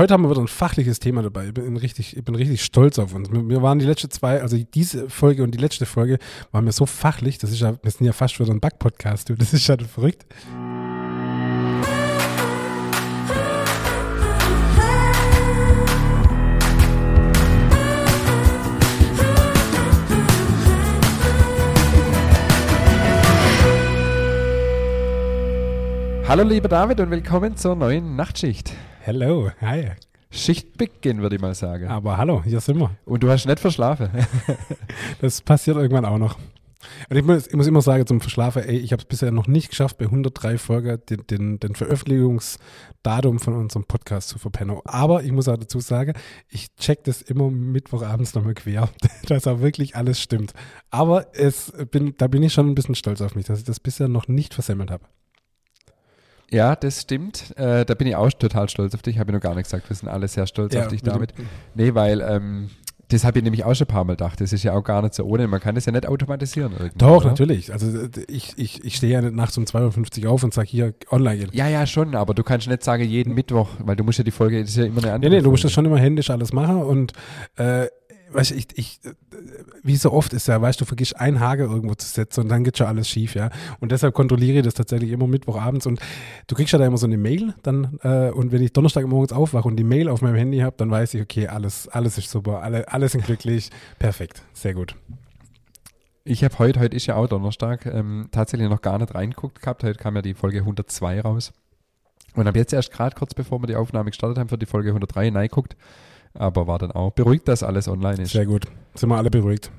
heute haben wir wieder ein fachliches Thema dabei. Ich bin richtig, ich bin richtig stolz auf uns. Wir, waren die letzte zwei, also diese Folge und die letzte Folge waren wir so fachlich. Das ist ja, wir sind ja fast wieder ein Back-Podcast. du. Das ist ja verrückt. Hallo lieber David und willkommen zur neuen Nachtschicht. Hello, hi. Schichtbeginn, würde ich mal sagen. Aber hallo, hier sind wir. Und du hast nicht verschlafen. Das passiert irgendwann auch noch. Und ich muss, ich muss immer sagen zum Verschlafen, ey, ich habe es bisher noch nicht geschafft, bei 103 Folgen den, den, den Veröffentlichungsdatum von unserem Podcast zu verpennen. Aber ich muss auch dazu sagen, ich check das immer Mittwochabends nochmal quer, dass auch wirklich alles stimmt. Aber es bin, da bin ich schon ein bisschen stolz auf mich, dass ich das bisher noch nicht versemmelt habe. Ja, das stimmt. Äh, da bin ich auch total stolz auf dich. Habe ich noch gar nicht gesagt. Wir sind alle sehr stolz Ja, auf dich, mit dem- David. Nee, weil ähm, das habe ich nämlich auch schon ein paar Mal gedacht. Das ist ja auch gar nicht so ohne. Man kann das ja nicht automatisieren. Doch, oder? natürlich. Also äh, ich, ich, ich stehe ja nicht nachts um 2.50 Uhr auf und sage hier online gehen. Ja, ja, schon, aber du kannst nicht sagen jeden Mittwoch, weil du musst ja die Folge, das ist ja immer eine Nee, andere. nee, du musst das Folge. schon immer händisch alles machen und äh, weißt du, ich, ich, wie so oft ist ja, weißt du, vergisst ein Hage irgendwo zu setzen und dann geht schon alles schief, ja. Und deshalb kontrolliere ich das tatsächlich immer Mittwochabends und du kriegst ja da immer so eine Mail dann äh, und wenn ich Donnerstag morgens aufwache und die Mail auf meinem Handy habe, dann weiß ich, okay, alles, alles ist super, alle, alle sind glücklich, perfekt, sehr gut. Ich habe heute, heute ist ja auch Donnerstag, ähm, tatsächlich noch gar nicht reingeguckt gehabt. Heute kam ja die Folge 102 raus. Und habe jetzt erst gerade kurz bevor wir die Aufnahme gestartet haben, für die Folge 103 reingeguckt. Aber war dann auch beruhigt, dass alles online ist. Sehr gut. Sind wir alle beruhigt.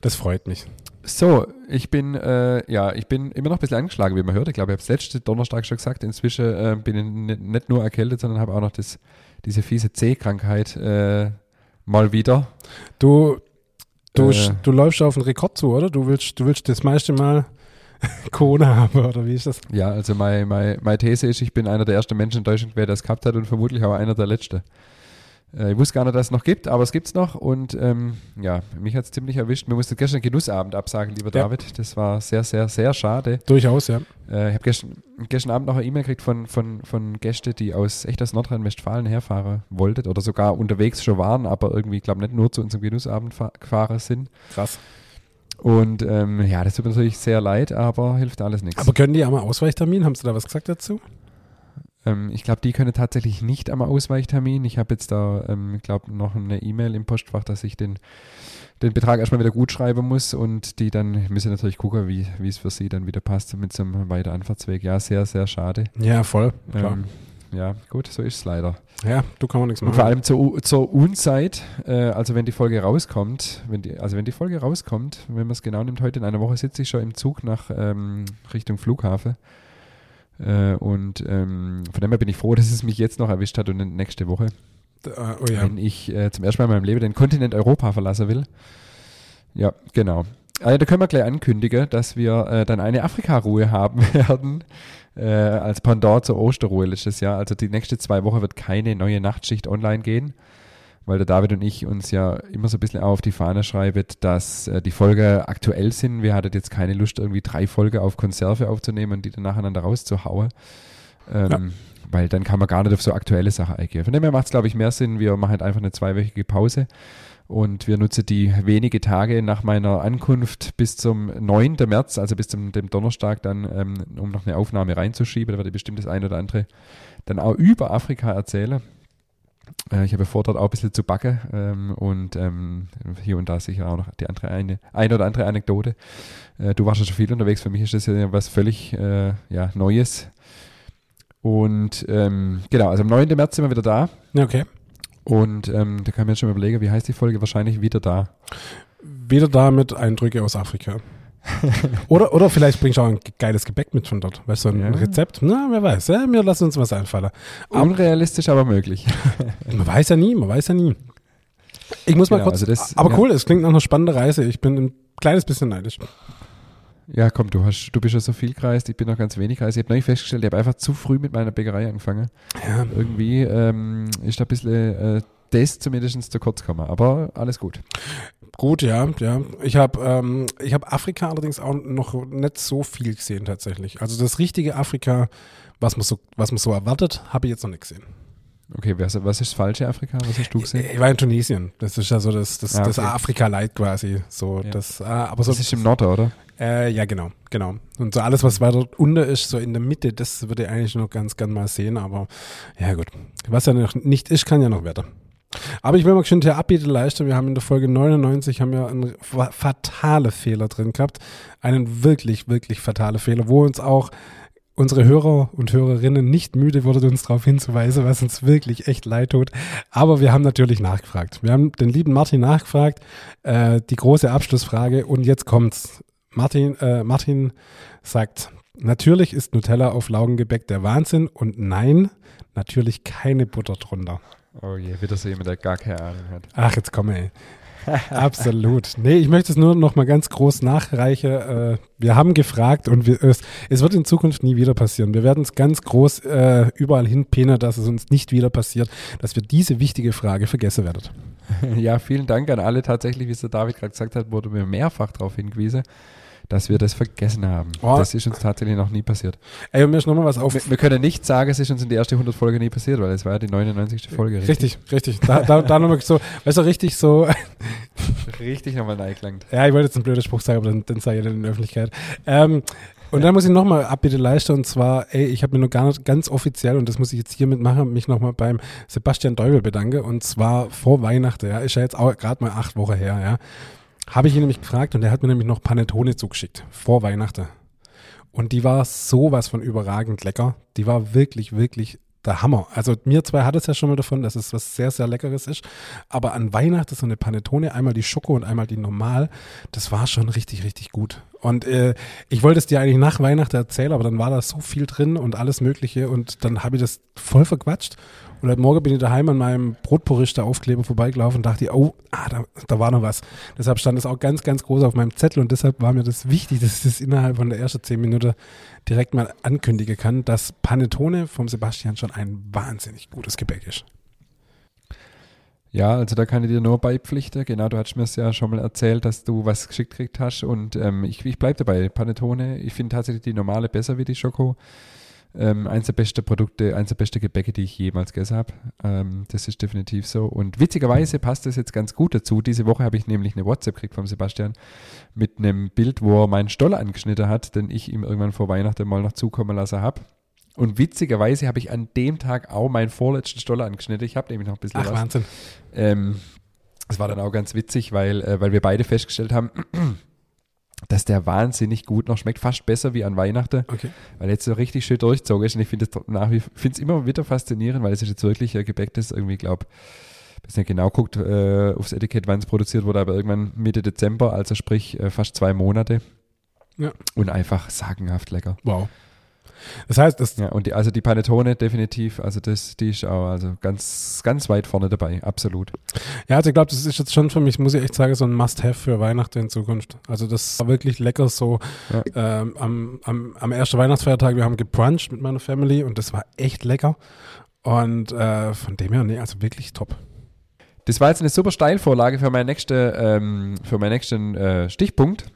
Das freut mich. So, ich bin, äh, ja, ich bin immer noch ein bisschen angeschlagen, wie man hört. Ich glaube, ich habe es letzte Donnerstag schon gesagt. Inzwischen äh, bin ich nicht, nur erkältet, sondern habe auch noch das, diese fiese C-Krankheit äh, mal wieder. Du, du, Äh. du läufst auf einen Rekord zu, oder? Du willst, du willst das meiste Mal Corona haben, oder wie ist das? Ja, also meine, meine, meine These ist, ich bin einer der ersten Menschen in Deutschland, wer das gehabt hat und vermutlich auch einer der letzten. Äh, ich wusste gar nicht, dass es noch gibt, aber es gibt es noch und ähm, ja, mich hat es ziemlich erwischt. Mir musste gestern Genussabend absagen, lieber Ja. David. Das war sehr, sehr, sehr schade. Durchaus, ja. Äh, ich habe gestern, gestern Abend noch eine E-Mail gekriegt von, von, von Gästen, die aus echt aus Nordrhein-Westfalen herfahren wollten oder sogar unterwegs schon waren, aber irgendwie, ich glaube, nicht nur zu unserem Genussabend fa- gefahren sind. Krass. Und ähm, ja, das tut mir natürlich sehr leid, aber hilft alles nichts. Aber können die einmal Ausweichtermin? Haben Sie da was gesagt dazu? Ähm, ich glaube, die können tatsächlich nicht am Ausweichtermin. Ich habe jetzt da, ähm, ich glaube, noch eine E-Mail im Postfach, dass ich den, den Betrag erstmal wieder gut schreiben muss und die dann müssen natürlich gucken, wie es für sie dann wieder passt mit so einem weiteren Anfahrtsweg. Ja, sehr, sehr schade. Ja, voll. Klar. Ähm, ja, gut, so ist es leider. ja, du kann man nichts Und machen. vor allem zur, zur Unzeit, äh, also wenn die Folge rauskommt, wenn die, also wenn die Folge rauskommt, wenn man es genau nimmt, heute in einer Woche sitze ich schon im Zug nach ähm, Richtung Flughafen. Äh, und ähm, von dem her bin ich froh, dass es mich jetzt noch erwischt hat und nächste Woche, Äh, oh ja. wenn ich äh, zum ersten Mal in meinem Leben den Kontinent Europa verlassen will. Ja, genau. Also, da können wir gleich ankündigen, dass wir äh, dann eine Afrika-Ruhe haben werden, äh, als Pendant zur Osterruhe letztes Jahr. Also die nächste zwei Wochen wird keine neue Nachtschicht online gehen, weil der David und ich uns ja immer so ein bisschen auf die Fahne schreiben, dass äh, die Folgen aktuell sind. Wir hatten jetzt keine Lust, irgendwie drei Folgen auf Konserve aufzunehmen und die dann nacheinander rauszuhauen. Ähm, Ja. Weil dann kann man gar nicht auf so aktuelle Sachen eingehen. Von dem her macht es, glaube ich, mehr Sinn. Wir machen halt einfach eine zweiwöchige Pause und wir nutzen die wenige Tage nach meiner Ankunft bis zum 9. März, also bis zum dem Donnerstag, dann, ähm, um noch eine Aufnahme reinzuschieben. Da werde ich bestimmt das eine oder andere dann auch über Afrika erzählen. Äh, ich habe vor, dort auch ein bisschen zu backen ähm, und ähm, hier und da sicher auch noch die andere eine, eine oder andere Anekdote. Äh, du warst ja schon viel unterwegs, für mich ist das ja was völlig äh, ja, Neues. Und ähm, genau, also am 9. März sind wir wieder da. okay. Und ähm, da kann man jetzt schon mal überlegen, wie heißt die Folge? Wahrscheinlich wieder da. Wieder da mit Eindrücke aus Afrika. oder, oder vielleicht bringst du auch ein geiles Gebäck mit von dort. Weißt du, ein Ja. Rezept? Na, wer weiß. Ja, wir lassen uns was einfallen. Aber- Unrealistisch, aber möglich. Man weiß ja nie, man weiß ja nie. Ich muss mal Genau, kurz. also das- aber ja. cool, es klingt nach einer spannenden Reise. Ich bin ein kleines bisschen neidisch. Ja, komm, du hast, du bist ja so viel gereist, ich bin noch ganz wenig gereist. Ich habe neulich festgestellt, ich habe einfach zu früh mit meiner Bäckerei angefangen. Ja, Irgendwie ähm, ist da ein bisschen äh, das zumindest zu kurz gekommen, aber alles gut. gut, ja, ja. Ich habe ähm, ich hab Afrika allerdings auch noch nicht so viel gesehen tatsächlich. Also das richtige Afrika, was man so, was man so erwartet, habe ich jetzt noch nicht gesehen. Okay, was, was ist das falsche Afrika? Was hast du gesehen? Ich war in Tunesien. Das ist ja so das, das, Ah, das okay. Afrika-Light quasi. So, Ja. das, ah, aber so, Das ist im Norden, oder? Äh, ja, genau, genau. Und so alles, was weiter unter ist, so in der Mitte, das würde ich eigentlich noch ganz gern mal sehen, aber ja gut. Was ja noch nicht ist, kann ja noch werden. Aber ich will mal schön der Abbiete leisten. Wir haben in der Folge 99 haben wir einen fa- fatale Fehler drin gehabt. Einen wirklich, wirklich fatale Fehler, wo uns auch unsere Hörer und Hörerinnen nicht müde wurden, uns darauf hinzuweisen, was uns wirklich echt leid tut. Aber wir haben natürlich nachgefragt. Wir haben den lieben Martin nachgefragt, äh, die große Abschlussfrage und jetzt kommt's. Martin, äh, Martin sagt, natürlich ist Nutella auf Laugengebäck der Wahnsinn und nein, natürlich keine Butter drunter. Oh je, wieder so jemand, der gar keine Ahnung hat. Ach, jetzt komm ey. Absolut. Nee, ich möchte es nur noch mal ganz groß nachreichen. Äh, wir haben gefragt und wir, es, es wird in Zukunft nie wieder passieren. Wir werden es ganz groß äh, überall hinpinnen, dass es uns nicht wieder passiert, dass wir diese wichtige Frage vergessen werden. Ja, vielen Dank an alle. Tatsächlich, wie es der David gerade gesagt hat, wurde mir mehrfach darauf hingewiesen, dass wir das vergessen haben. Oh. Das ist uns tatsächlich noch nie passiert. Ey, und mir ist noch mal was auf. Wir, wir können nicht sagen, es ist uns in der ersten 100 Folge nie passiert, weil es war ja die 99. Folge. Richtig, richtig. Da, da, da nochmal so, weißt du, richtig so, Richtig nochmal eingelangt. ja, ich wollte jetzt einen blöden Spruch sagen, aber dann, dann sage ich den in der Öffentlichkeit. Ähm, und dann muss ich nochmal Abbitte leisten und zwar, ey, ich habe mir noch gar nicht ganz offiziell, und das muss ich jetzt hiermit machen, mich nochmal beim Sebastian Deubel bedanke und zwar vor Weihnachten, ja, ist ja jetzt auch gerade mal acht Wochen her, ja, habe ich ihn nämlich gefragt und er hat mir nämlich noch Panettone zugeschickt, vor Weihnachten. Und die war sowas von überragend lecker. Die war wirklich, wirklich der Hammer. Also mir zwei hat es ja schon mal davon, dass es was sehr, sehr Leckeres ist. Aber an Weihnachten so eine Panettone, einmal die Schoko und einmal die normal, das war schon richtig, richtig gut. Und äh, ich wollte es dir eigentlich nach Weihnachten erzählen, aber dann war da so viel drin und alles Mögliche und dann habe ich das voll verquatscht. Und heute Morgen bin ich daheim an meinem Brotporister Aufkleber vorbeigelaufen und dachte, oh, ah, da, da war noch was. Deshalb stand es auch ganz, ganz groß auf meinem Zettel und deshalb war mir das wichtig, dass ich das innerhalb von der ersten zehn Minuten direkt mal ankündigen kann, dass Panettone vom Sebastian schon ein wahnsinnig gutes Gebäck ist. Ja, also da kann ich dir nur beipflichten. Genau, du hast mir es ja schon mal erzählt, dass du was geschickt gekriegt hast und ähm, ich, ich bleibe dabei. Panettone, ich finde tatsächlich die normale besser wie die Schoko. Ähm, eins der besten Produkte, eins der besten Gebäcke, die ich jemals gegessen habe. Ähm, das ist definitiv so. Und witzigerweise passt das jetzt ganz gut dazu. Diese Woche habe ich nämlich eine WhatsApp gekriegt vom Sebastian mit einem Bild, wo er meinen Stoller angeschnitten hat, den ich ihm irgendwann vor Weihnachten mal noch zukommen lassen habe. Und witzigerweise habe ich an dem Tag auch meinen vorletzten Stoller angeschnitten. Ich habe nämlich noch ein bisschen Ach, was. Wahnsinn. Ähm, das war dann auch ganz witzig, weil, äh, weil wir beide festgestellt haben, dass der wahnsinnig gut noch schmeckt, fast besser wie an Weihnachten, Okay. weil jetzt so richtig schön durchzogen ist. Und ich finde es nach wie finde es immer wieder faszinierend, weil es ist jetzt wirklich ein Gebäck, das irgendwie, glaube ich, nicht genau guckt äh, aufs Etikett, wann es produziert wurde, aber irgendwann Mitte Dezember, also sprich äh, fast zwei Monate. Ja. Und einfach sagenhaft lecker. Wow. Das heißt, das, Ja, und die, also die Panettone definitiv, also das, die ist auch also ganz, ganz weit vorne dabei, absolut. ja, also ich glaube, das ist jetzt schon für mich, muss ich echt sagen, so ein Must-Have für Weihnachten in Zukunft. Also das war wirklich lecker so Ja. ähm, am, am, am ersten Weihnachtsfeiertag, wir haben gebruncht mit meiner Family und das war echt lecker. Und äh, von dem her, nee, also wirklich top. Das war jetzt eine super Steilvorlage für, meine nächste, ähm, für meinen nächsten äh, Stichpunkt.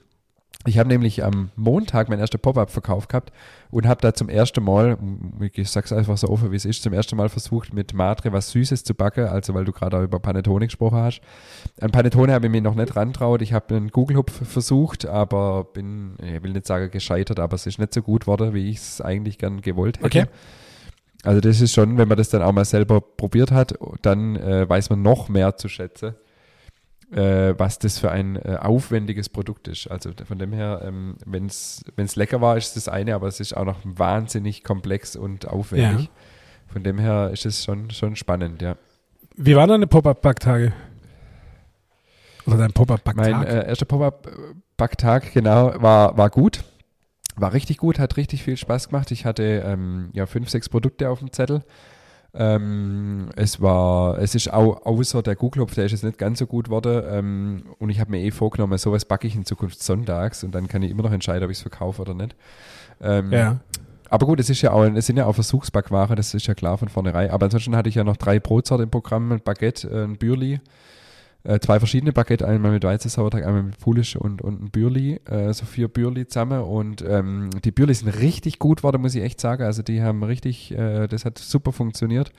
Ich habe nämlich am Montag mein erster Pop-up verkauft gehabt und habe da zum ersten Mal, ich sag's einfach so offen, wie es ist, zum ersten Mal versucht, mit Matre was Süßes zu backen, also weil du gerade auch über Panettone gesprochen hast. An Panettone habe ich mich noch nicht rantraut. Ich habe einen Google-Hupf versucht, aber bin, ich will nicht sagen gescheitert, aber es ist nicht so gut geworden, wie ich es eigentlich gern gewollt hätte. Okay. Also das ist schon, wenn man das dann auch mal selber probiert hat, dann äh, weiß man noch mehr zu schätzen, äh, was das für ein äh, aufwendiges Produkt ist. Also von dem her, ähm, wenn es lecker war, ist das eine, aber es ist auch noch wahnsinnig komplex und aufwendig. Ja. Von dem her ist es schon, schon spannend, ja. Wie waren deine Pop-Up-Backtage? Oder dein Mein Pop-Up-Backtag? äh, erster Pop-Up-Backtag, genau, war, war gut. War richtig gut, hat richtig viel Spaß gemacht. Ich hatte ähm, ja fünf, sechs Produkte auf dem Zettel. Ähm, es war, es ist auch außer der Kuhklopf, der ist jetzt nicht ganz so gut geworden. Ähm, und ich habe mir eh vorgenommen, sowas backe ich in Zukunft sonntags und dann kann ich immer noch entscheiden, ob ich es verkaufe oder nicht. Ähm, ja. aber gut, es ist ja auch, es sind ja auch Versuchsbackware, das ist ja klar von vornherein. Aber ansonsten hatte ich ja noch drei Brotsorten im Programm, ein Baguette, ein Bürli, äh, zwei verschiedene Baguette, einmal mit Weizensauerteig, einmal mit Pulisch und, und ein Bürli, äh, so vier Bürli zusammen. Und ähm, die Bürli sind richtig gut geworden, muss ich echt sagen. Also die haben richtig, äh, das hat super funktioniert.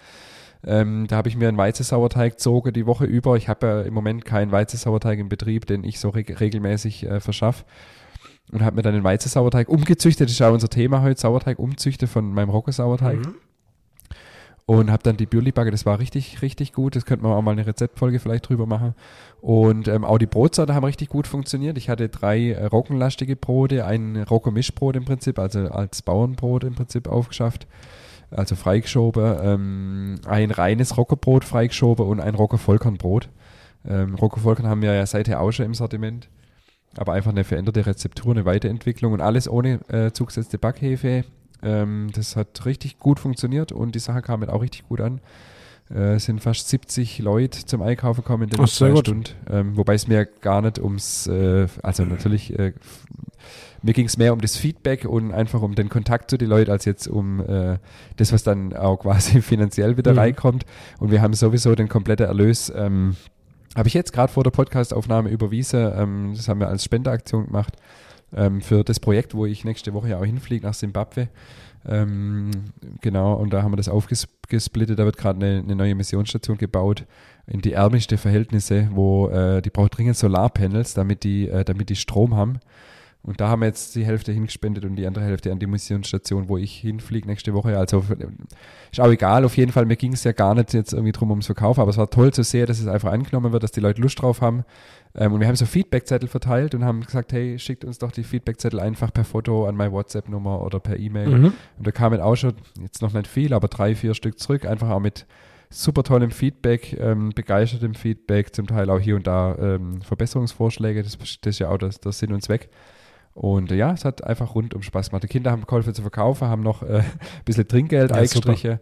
Ähm, da habe ich mir einen Weizensauerteig gezogen die Woche über. Ich habe ja im Moment keinen Weizensauerteig im Betrieb, den ich so re regelmäßig äh, verschaffe. Und habe mir dann den Weizensauerteig umgezüchtet. Das ist ja unser Thema heute, Sauerteig umzüchten von meinem Rogge-Sauerteig. Mhm. Und habe dann die Bürli-Backe, das war richtig, richtig gut. Das könnte man auch mal eine Rezeptfolge vielleicht drüber machen. Und ähm, auch die Brotsorte haben richtig gut funktioniert. Ich hatte drei äh, roggenlastige Brote, ein Rogge-Mischbrot im Prinzip, also als Bauernbrot im Prinzip aufgeschafft also freigeschoben, ähm, ein reines Rockerbrot freigeschoben und ein Rocker-Vollkornbrot. Ähm, Rocker-Vollkorn haben wir ja seither auch schon im Sortiment, aber einfach eine veränderte Rezeptur, eine Weiterentwicklung und alles ohne äh, zugesetzte Backhefe. Ähm, das hat richtig gut funktioniert und die Sache kam mir auch richtig gut an. Äh, es sind fast 70 Leute zum Einkaufen gekommen in den Ach, zwei Stunden. Ähm, wobei es mir gar nicht ums, äh, also natürlich äh, mir ging es mehr um das Feedback und einfach um den Kontakt zu den Leuten, als jetzt um äh, das, was dann auch quasi finanziell wieder mhm. reinkommt. Und wir haben sowieso den kompletten Erlös. Ähm, habe ich jetzt gerade vor der Podcastaufnahme überwiesen. Ähm, das haben wir als Spendeaktion gemacht ähm, für das Projekt, wo ich nächste Woche ja auch hinfliege nach Simbabwe. Ähm, genau, und da haben wir das aufgesplittet. Da wird gerade eine, eine, neue Missionsstation gebaut in die ärmlichsten Verhältnisse, wo äh, die braucht dringend Solarpanels, damit die, äh, damit die Strom haben. Und da haben wir jetzt die Hälfte hingespendet und die andere Hälfte an die Missionsstation, wo ich hinfliege nächste Woche. Also ist auch egal, auf jeden Fall. Mir ging es ja gar nicht jetzt irgendwie drum ums Verkauf, aber es war toll zu sehen, dass es einfach angenommen wird, dass die Leute Lust drauf haben. Ähm, und wir haben so Feedbackzettel verteilt und haben gesagt, hey, schickt uns doch die Feedbackzettel einfach per Foto an meine WhatsApp-Nummer oder per E-Mail. Mhm. Und da kamen auch schon, jetzt noch nicht viel, aber drei, vier Stück zurück, einfach auch mit super tollem Feedback, ähm, begeistertem Feedback, zum Teil auch hier und da ähm, Verbesserungsvorschläge. Das, das ist ja auch das, das Sinn und Zweck. Und äh, ja, es hat einfach rundum Spaß gemacht. Die Kinder haben geholfen zu verkaufen, haben noch äh, ein bisschen Trinkgeld ja, eingestrichen.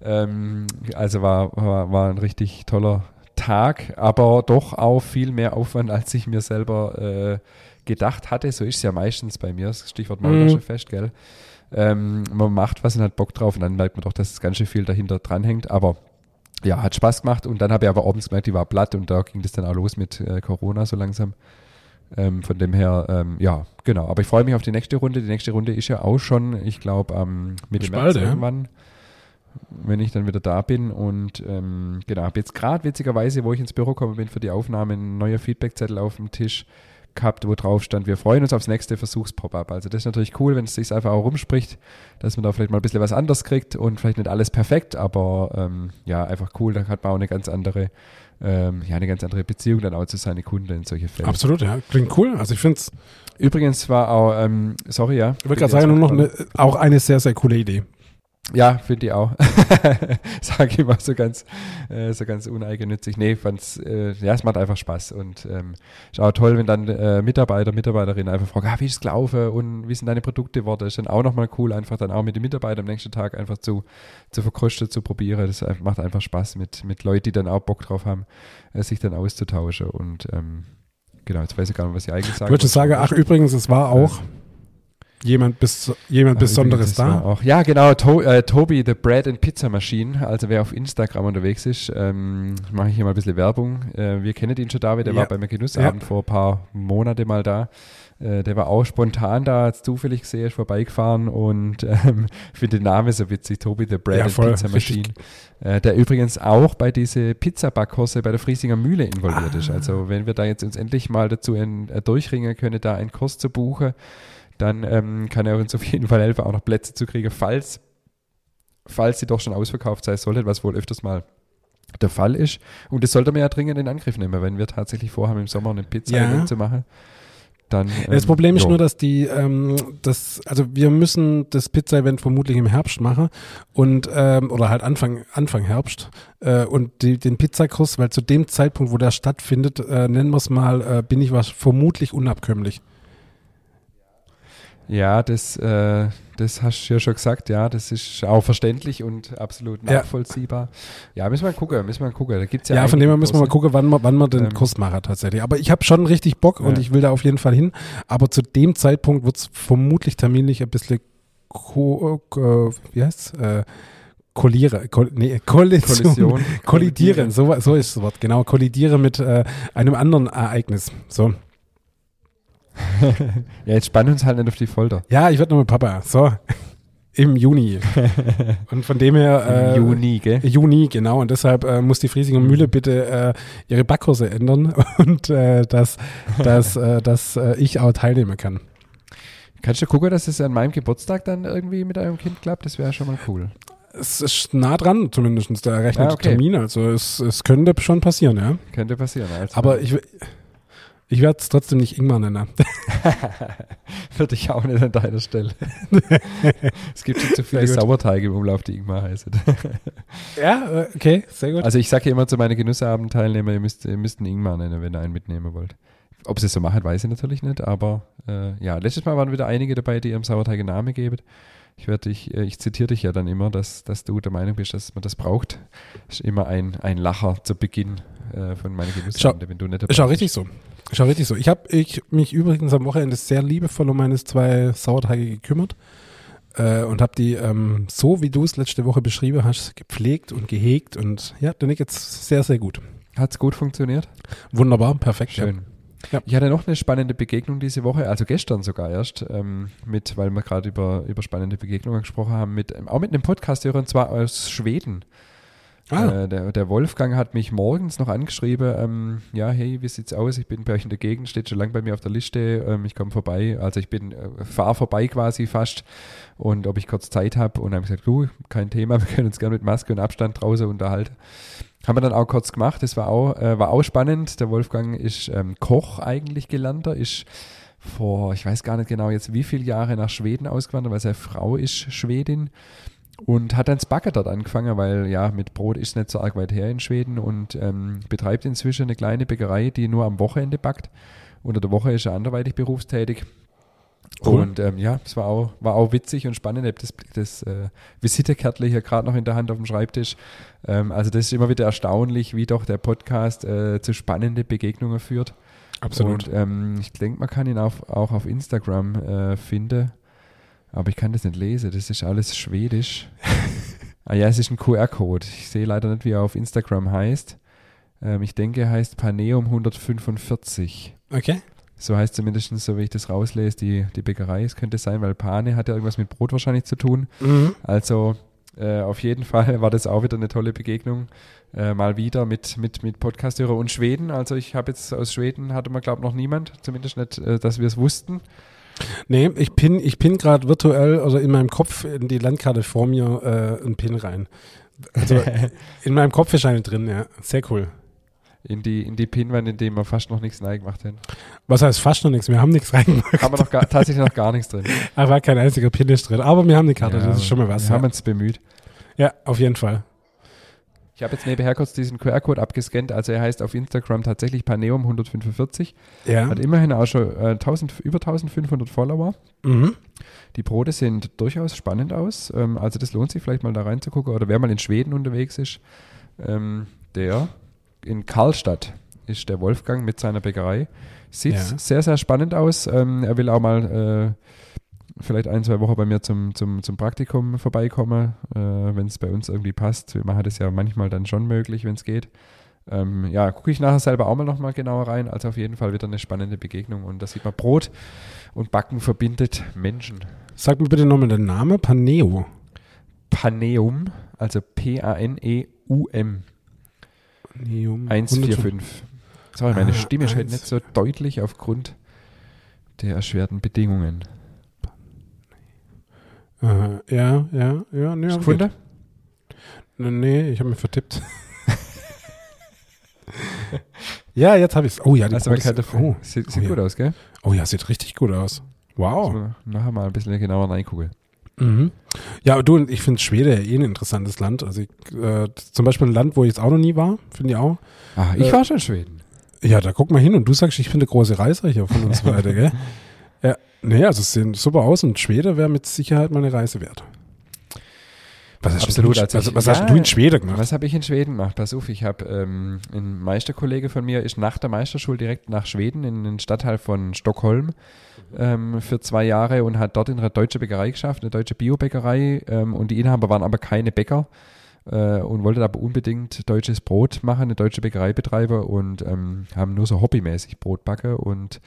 Ähm, also war, war, war ein richtig toller Tag, aber doch auch viel mehr Aufwand, als ich mir selber äh, gedacht hatte. So ist es ja meistens bei mir. Stichwort Maultaschenfest, mhm. gell? Ähm, man macht was und hat Bock drauf und dann merkt man doch, dass es ganz schön viel dahinter dranhängt. Aber ja, hat Spaß gemacht und dann habe ich aber abends gemerkt, die war platt und da ging das dann auch los mit äh, Corona so langsam. Ähm, von dem her, ähm, ja, genau. Aber ich freue mich auf die nächste Runde. Die nächste Runde ist ja auch schon, ich glaube, am Mitte Spalde, März irgendwann, wenn ich dann wieder da bin. Und ähm, genau, habe jetzt gerade witzigerweise, wo ich ins Büro gekommen bin für die Aufnahme, ein neuer Feedbackzettel auf dem Tisch gehabt, wo drauf stand, wir freuen uns aufs nächste Versuchspop-up. Also das ist natürlich cool, wenn es sich einfach auch rumspricht, dass man da vielleicht mal ein bisschen was anderes kriegt und vielleicht nicht alles perfekt, aber ähm, ja, einfach cool, da hat man auch eine ganz andere ähm, ja, eine ganz andere Beziehung dann auch zu seinen Kunden in solche Fälle. Absolut, ja. Klingt cool. Also ich finde es. Übrigens war auch, ähm, sorry, ja. Ich würde gerade sagen, nur noch eine, auch eine sehr, sehr coole Idee. Ja, finde ich auch. Sage ich mal so ganz, äh, so ganz uneigennützig. Nee, fand's, äh, ja, es macht einfach Spaß und ähm, ist auch toll, wenn dann äh, Mitarbeiter, Mitarbeiterinnen einfach fragen, ah, wie ist es gelaufen und wie sind deine Produkte geworden? Ist dann auch nochmal cool, einfach dann auch mit den Mitarbeitern am nächsten Tag einfach zu, zu verkosten, zu probieren. Das macht einfach Spaß mit, mit Leuten, die dann auch Bock drauf haben, äh, sich dann auszutauschen und ähm, genau, jetzt weiß ich gar nicht, was ich eigentlich sagen Ich würde sagen, ach übrigens, es war auch jemand, bis, jemand Besonderes da. Auch, ja, genau, to, äh, Tobi, the Bread and Pizza Machine. Also wer auf Instagram unterwegs ist, ähm, mache ich hier mal ein bisschen Werbung. Äh, wir kennen ihn schon, David, der ja. war bei mir Genussabend ja. vor ein paar Monate mal da. Äh, der war auch spontan da, hat zufällig gesehen, ist vorbeigefahren und ähm, finde den Namen so witzig, Tobi the Bread ja, and voll, Pizza Machine. Äh, der übrigens auch bei diese Pizza-Backkurse bei der Friesinger Mühle involviert ah. ist. Also wenn wir da jetzt uns endlich mal dazu in, äh, durchringen können, da einen Kurs zu buchen, dann ähm, kann er uns auf jeden Fall helfen, auch noch Plätze zu kriegen, falls, falls sie doch schon ausverkauft sein sollte, was wohl öfters mal der Fall ist. Und das sollte man ja dringend in Angriff nehmen, wenn wir tatsächlich vorhaben, im Sommer eine Pizza ja. zu machen. Dann, ähm, das Problem ist jo. nur, dass die, ähm, das, also wir müssen das Pizza-Event vermutlich im Herbst machen und ähm, oder halt Anfang Anfang Herbst äh, und die, den Pizzakurs, weil zu dem Zeitpunkt, wo der stattfindet, äh, nennen wir es mal, äh, bin ich was vermutlich unabkömmlich. Ja, das, äh, das hast du ja schon gesagt, ja, das ist auch verständlich und absolut nachvollziehbar. Ja, ja müssen wir gucken, müssen wir gucken. Da gibt's ja, ja von dem her müssen wir mal gucken, wann wir, wann wir den ähm, Kurs machen tatsächlich. Aber ich habe schon richtig Bock ja. und ich will da auf jeden Fall hin. Aber zu dem Zeitpunkt wird es vermutlich terminlich ein bisschen ko äh, wie heißt's? Äh, kolliere, kol nee, Kollision, Kollision, kollidieren, so, so ist das Wort, genau, kollidiere mit äh, einem anderen Ereignis. So. ja, jetzt spannen uns halt nicht auf die Folter. Ja, ich werde nur mit Papa. So. im Juni. Und von dem her. Äh, Im Juni, gell? Juni, genau. Und deshalb äh, muss die Friesinger Mühle bitte äh, ihre Backkurse ändern und äh, dass, dass, äh, dass äh, ich auch teilnehmen kann. Kannst du gucken, dass es an meinem Geburtstag dann irgendwie mit eurem Kind klappt? Das wäre schon mal cool. Es ist nah dran, zumindest der errechnete Ah, okay. Termin. Also es, es könnte schon passieren, ja. Könnte passieren. Also Aber ich, ich werde es trotzdem nicht Ingmar nennen. Würde ich auch nicht an deiner Stelle. es gibt schon zu viele. Sauerteige im Umlauf, die Ingmar heißen. ja, äh, okay, sehr gut. Also ich sage immer zu meinen Genussabend-Teilnehmern, ihr müsst, ihr müsst einen Ingmar nennen, wenn ihr einen mitnehmen wollt. Ob sie es so machen, weiß ich natürlich nicht, aber äh, ja, letztes Mal waren wieder einige dabei, die ihrem Sauerteig einen Namen geben. Ich werde dich, äh, ich zitiere dich ja dann immer, dass, dass du der Meinung bist, dass man das braucht. ist immer ein, ein Lacher zu Beginn äh, von meinen Genussabenden, wenn du nicht dabei Ist auch bist. richtig so. Ist auch richtig so. Ich habe ich mich übrigens am Wochenende sehr liebevoll um meine zwei Sauerteige gekümmert äh, und habe die ähm, so, wie du es letzte Woche beschrieben hast, gepflegt und gehegt und ja, der Nick jetzt sehr, sehr gut. Hat es gut funktioniert? Wunderbar, perfekt. Schön. Ja. Ich hatte noch eine spannende Begegnung diese Woche, also gestern sogar erst, ähm, mit, weil wir gerade über, über spannende Begegnungen gesprochen haben, mit, auch mit einem Podcast-Hörer und zwar aus Schweden. Ah, Äh, der, der Wolfgang hat mich morgens noch angeschrieben, ähm, ja, hey, wie sieht's aus? Ich bin bei euch in der Gegend, steht schon lange bei mir auf der Liste, ähm, ich komme vorbei. Also ich bin, äh, fahre vorbei quasi fast und ob ich kurz Zeit habe und haben gesagt, du, kein Thema, wir können uns gerne mit Maske und Abstand draußen unterhalten. Haben wir dann auch kurz gemacht, das war auch, äh, war auch spannend. Der Wolfgang ist ähm, Koch eigentlich gelernter, ist vor, ich weiß gar nicht genau jetzt wie viele Jahre nach Schweden ausgewandert, weil seine Frau ist Schwedin und hat dann das Backen dort angefangen, weil ja, mit Brot ist nicht so arg weit her in Schweden und ähm, betreibt inzwischen eine kleine Bäckerei, die nur am Wochenende backt. Unter der Woche ist er anderweitig berufstätig. Cool. Und ähm, ja, es war auch, war auch witzig und spannend. Ich habe das, das äh, Visitekärtle hier gerade noch in der Hand auf dem Schreibtisch. Ähm, also das ist immer wieder erstaunlich, wie doch der Podcast äh, zu spannenden Begegnungen führt. absolut. Und ähm, ich denke, man kann ihn auf, auch auf Instagram äh, finden. Aber ich kann das nicht lesen. Das ist alles Schwedisch. ah ja, es ist ein QR-Code. Ich sehe leider nicht, wie er auf Instagram heißt. Ähm, ich denke, er heißt Paneum 145. okay. So heißt zumindest, so wie ich das rauslese, die, die Bäckerei. Es könnte sein, weil Pane hat ja irgendwas mit Brot wahrscheinlich zu tun. Mhm. Also äh, auf jeden Fall war das auch wieder eine tolle Begegnung. Äh, mal wieder mit, mit, mit Podcasthörer und Schweden. Also ich habe jetzt aus Schweden hatte man, glaube ich, noch niemand. Zumindest nicht, äh, dass wir es wussten. Nee, ich pin, ich pin gerade virtuell oder in meinem Kopf in die Landkarte vor mir äh, einen Pin rein. Also in meinem Kopf ist eine drin, ja. Sehr cool. In die, in die Pinwand, in dem wir fast noch nichts gemacht haben. Was heißt fast noch nichts? Wir haben nichts reingemacht. Haben wir noch gar, tatsächlich noch gar nichts drin. Da war kein einziger Pin ist drin. Aber wir haben eine Karte, Ja, das ist schon mal was. Wir haben Ja. uns bemüht. ja, auf jeden Fall. Ich habe jetzt nebenher kurz diesen QR-Code abgescannt. Also er heißt auf Instagram tatsächlich Paneum 145. Ja. Hat immerhin auch schon äh, 1000, über 1500 Follower. Mhm. Die Brote sehen durchaus spannend aus. Ähm, also das lohnt sich vielleicht mal da reinzugucken. Oder wer mal in Schweden unterwegs ist, ähm, der in Karlstadt ist der Wolfgang mit seiner Bäckerei. Sieht Ja. sehr, sehr spannend aus. Ähm, er will auch mal äh, vielleicht ein, zwei Wochen bei mir zum, zum, zum Praktikum vorbeikommen, äh, wenn es bei uns irgendwie passt. Wir machen das ja manchmal dann schon möglich, wenn es geht. Ähm, ja, gucke ich nachher selber auch mal nochmal genauer rein. Also auf jeden Fall wieder eine spannende Begegnung. Und da sieht man Brot und Backen verbindet Menschen. Sag mir bitte nochmal den Namen. Paneo. Paneum, also P-A-N-E-U-M Paneum. 145. Sorry, meine Ah, Stimme eins. nicht so deutlich aufgrund der erschwerten Bedingungen. Aha, ja, ja, ja. Nee, gefunden? geht. Nee, ich habe mich vertippt. ja, jetzt habe ich es. Oh ja, die Also Brote kann sind- dafür. oh, Sieht, oh sieht ja. gut aus, gell? oh ja, sieht richtig gut aus. Wow. Wir nachher mal ein bisschen genauer reingucken. Mhm. Ja, du, ich finde Schweden ja eh ein interessantes Land. Also ich, äh, zum Beispiel ein Land, wo ich jetzt auch noch nie war, finde ich auch. Ah, ich Äh, war schon in Schweden. Ja, da guck mal hin und du sagst, ich finde große Reisreicher von uns beide, gell? Ja, nee, also es sehen super aus und Schweden wäre mit Sicherheit mal eine Reise wert. Was hast Absolut, du, in- also also, was ja, hast du in Schweden gemacht? Was habe ich in Schweden gemacht? Pass auf, ich habe ähm, ein Meisterkollege von mir ist nach der Meisterschule direkt nach Schweden in den Stadtteil von Stockholm ähm, für zwei Jahre und hat dort in einer deutschen Bäckerei geschafft, eine deutsche Biobäckerei ähm, und die Inhaber waren aber keine Bäcker äh, und wollten aber unbedingt deutsches Brot machen, eine deutsche Bäckerei betreiben und ähm, haben nur so hobbymäßig Brot backe und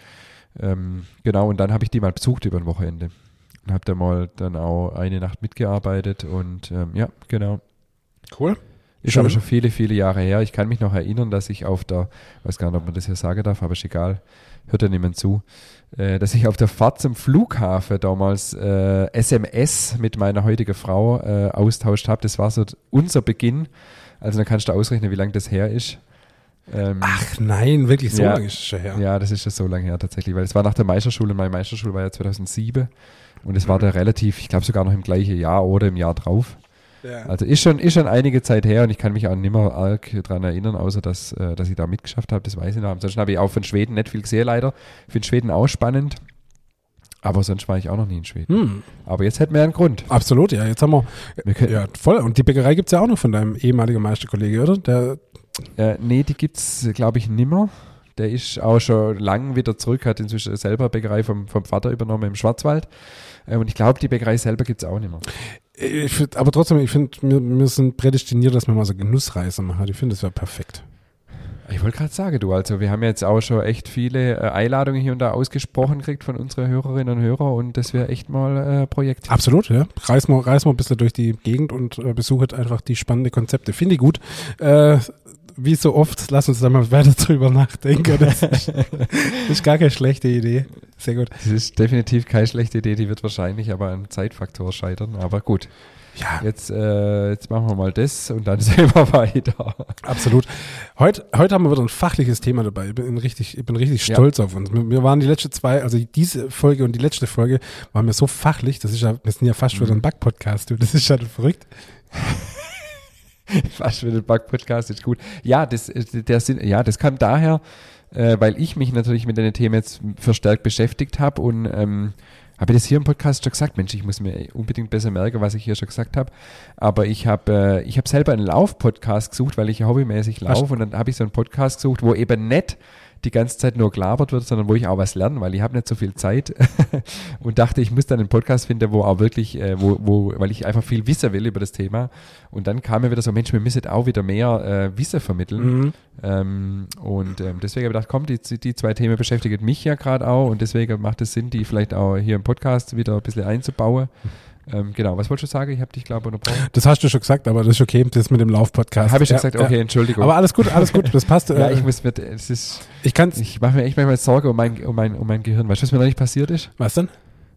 ähm, genau und dann habe ich die mal besucht über ein Wochenende. und habe da mal dann auch eine Nacht mitgearbeitet und ähm, ja, genau. Cool. Ist Schön. aber schon viele, viele Jahre her. Ich kann mich noch erinnern, dass ich auf der, weiß gar nicht, ob man das hier sagen darf, aber ist egal, hört ja niemand zu, äh, dass ich auf der Fahrt zum Flughafen damals äh, SMS mit meiner heutigen Frau äh, austauscht habe. Das war so unser Beginn. Also dann kannst du ausrechnen, wie lange das her ist. Ähm, Ach nein, wirklich so Ja. lange ist es schon her. ja, das ist schon so lange her tatsächlich, weil es war nach der Meisterschule meine Meisterschule war ja 2007 und es war da relativ, ich glaube sogar noch im gleichen Jahr oder im Jahr drauf. Ja. Also ist schon, ist schon einige Zeit her und ich kann mich auch nicht mehr arg dran erinnern, außer dass, äh, dass ich da mitgeschafft habe, das weiß ich noch. Ansonsten habe ich auch von Schweden nicht viel gesehen leider. Ich finde Schweden auch spannend, aber sonst war ich auch noch nie in Schweden. Hm, Aber jetzt hätten wir einen Grund. absolut, ja. Jetzt haben wir, Wir ja, voll. Und die Bäckerei gibt es ja auch noch von deinem ehemaligen Meisterkollege, oder? Der, äh, nee, die gibt es, glaube ich, nimmer. Der ist auch schon lang wieder zurück, hat inzwischen selber Bäckerei vom, vom Vater übernommen im Schwarzwald. Äh, und ich glaube, die Bäckerei selber gibt es auch nicht mehr. ich find, aber trotzdem, ich finde, wir, wir sind prädestiniert, dass wir mal so Genussreise machen. Ich finde, das wäre perfekt. Ich wollte gerade sagen, du, also wir haben jetzt auch schon echt viele äh, Einladungen hier und da ausgesprochen gekriegt von unseren Hörerinnen und Hörern und das wäre echt mal äh, Projekt. Absolut, ja. Reis mal, reis mal ein bisschen durch die Gegend und äh, besucht einfach die spannenden Konzepte. Finde ich gut. Äh, wie so oft, lass uns da mal weiter drüber nachdenken. Das ist, das ist gar keine schlechte Idee. Sehr gut. Das ist definitiv keine schlechte Idee, die wird wahrscheinlich aber an Zeitfaktor scheitern, aber gut. Ja, Jetzt, äh, jetzt machen wir mal das und dann sehen wir weiter. absolut. Heute, heute haben wir wieder ein fachliches Thema dabei. Ich bin richtig, ich bin richtig Ja. stolz auf uns. Wir, waren die letzte zwei, also diese Folge und die letzte Folge waren wir so fachlich. Das ist ja, wir sind ja fast schon wieder ein Back-Podcast. Das ist ja verrückt. Fast für den Bug-Podcast ist gut. Ja, das, äh, der ja, das kam daher, äh, weil ich mich natürlich mit den Themen jetzt verstärkt beschäftigt habe und ähm, habe ich das hier im Podcast schon gesagt, Mensch, ich muss mir unbedingt besser merken, was ich hier schon gesagt habe. Aber ich habe äh, ich habe selber einen Lauf-Podcast gesucht, weil ich ja hobbymäßig laufe und dann habe ich so einen Podcast gesucht, wo eben nicht die ganze Zeit nur gelabert wird, sondern wo ich auch was lerne, weil ich habe nicht so viel Zeit und dachte, ich muss dann einen Podcast finden, wo auch wirklich, äh, wo, wo, weil ich einfach viel wissen will über das Thema. Und dann kam mir wieder so, Mensch, wir müssen auch wieder mehr äh, Wissen vermitteln. Mhm. Ähm, und ähm, deswegen habe ich gedacht, komm, die, die zwei Themen beschäftigen mich ja gerade auch und deswegen macht es Sinn, die vielleicht auch hier im Podcast wieder ein bisschen einzubauen. Ähm, genau, was wolltest du sagen? Ich habe dich, glaube ich, unterbrochen. Das hast du schon gesagt, aber das ist okay. Das mit dem Lauf-Podcast. Habe ich schon Ja, gesagt, ja. okay, Entschuldigung. Aber alles gut, alles gut. Das passt. ja, äh, ich muss mir, es ist, ich kann's. ich mache mir echt manchmal Sorge um mein, um mein, um mein Gehirn. Weißt du, was mir noch nicht passiert ist? Was denn?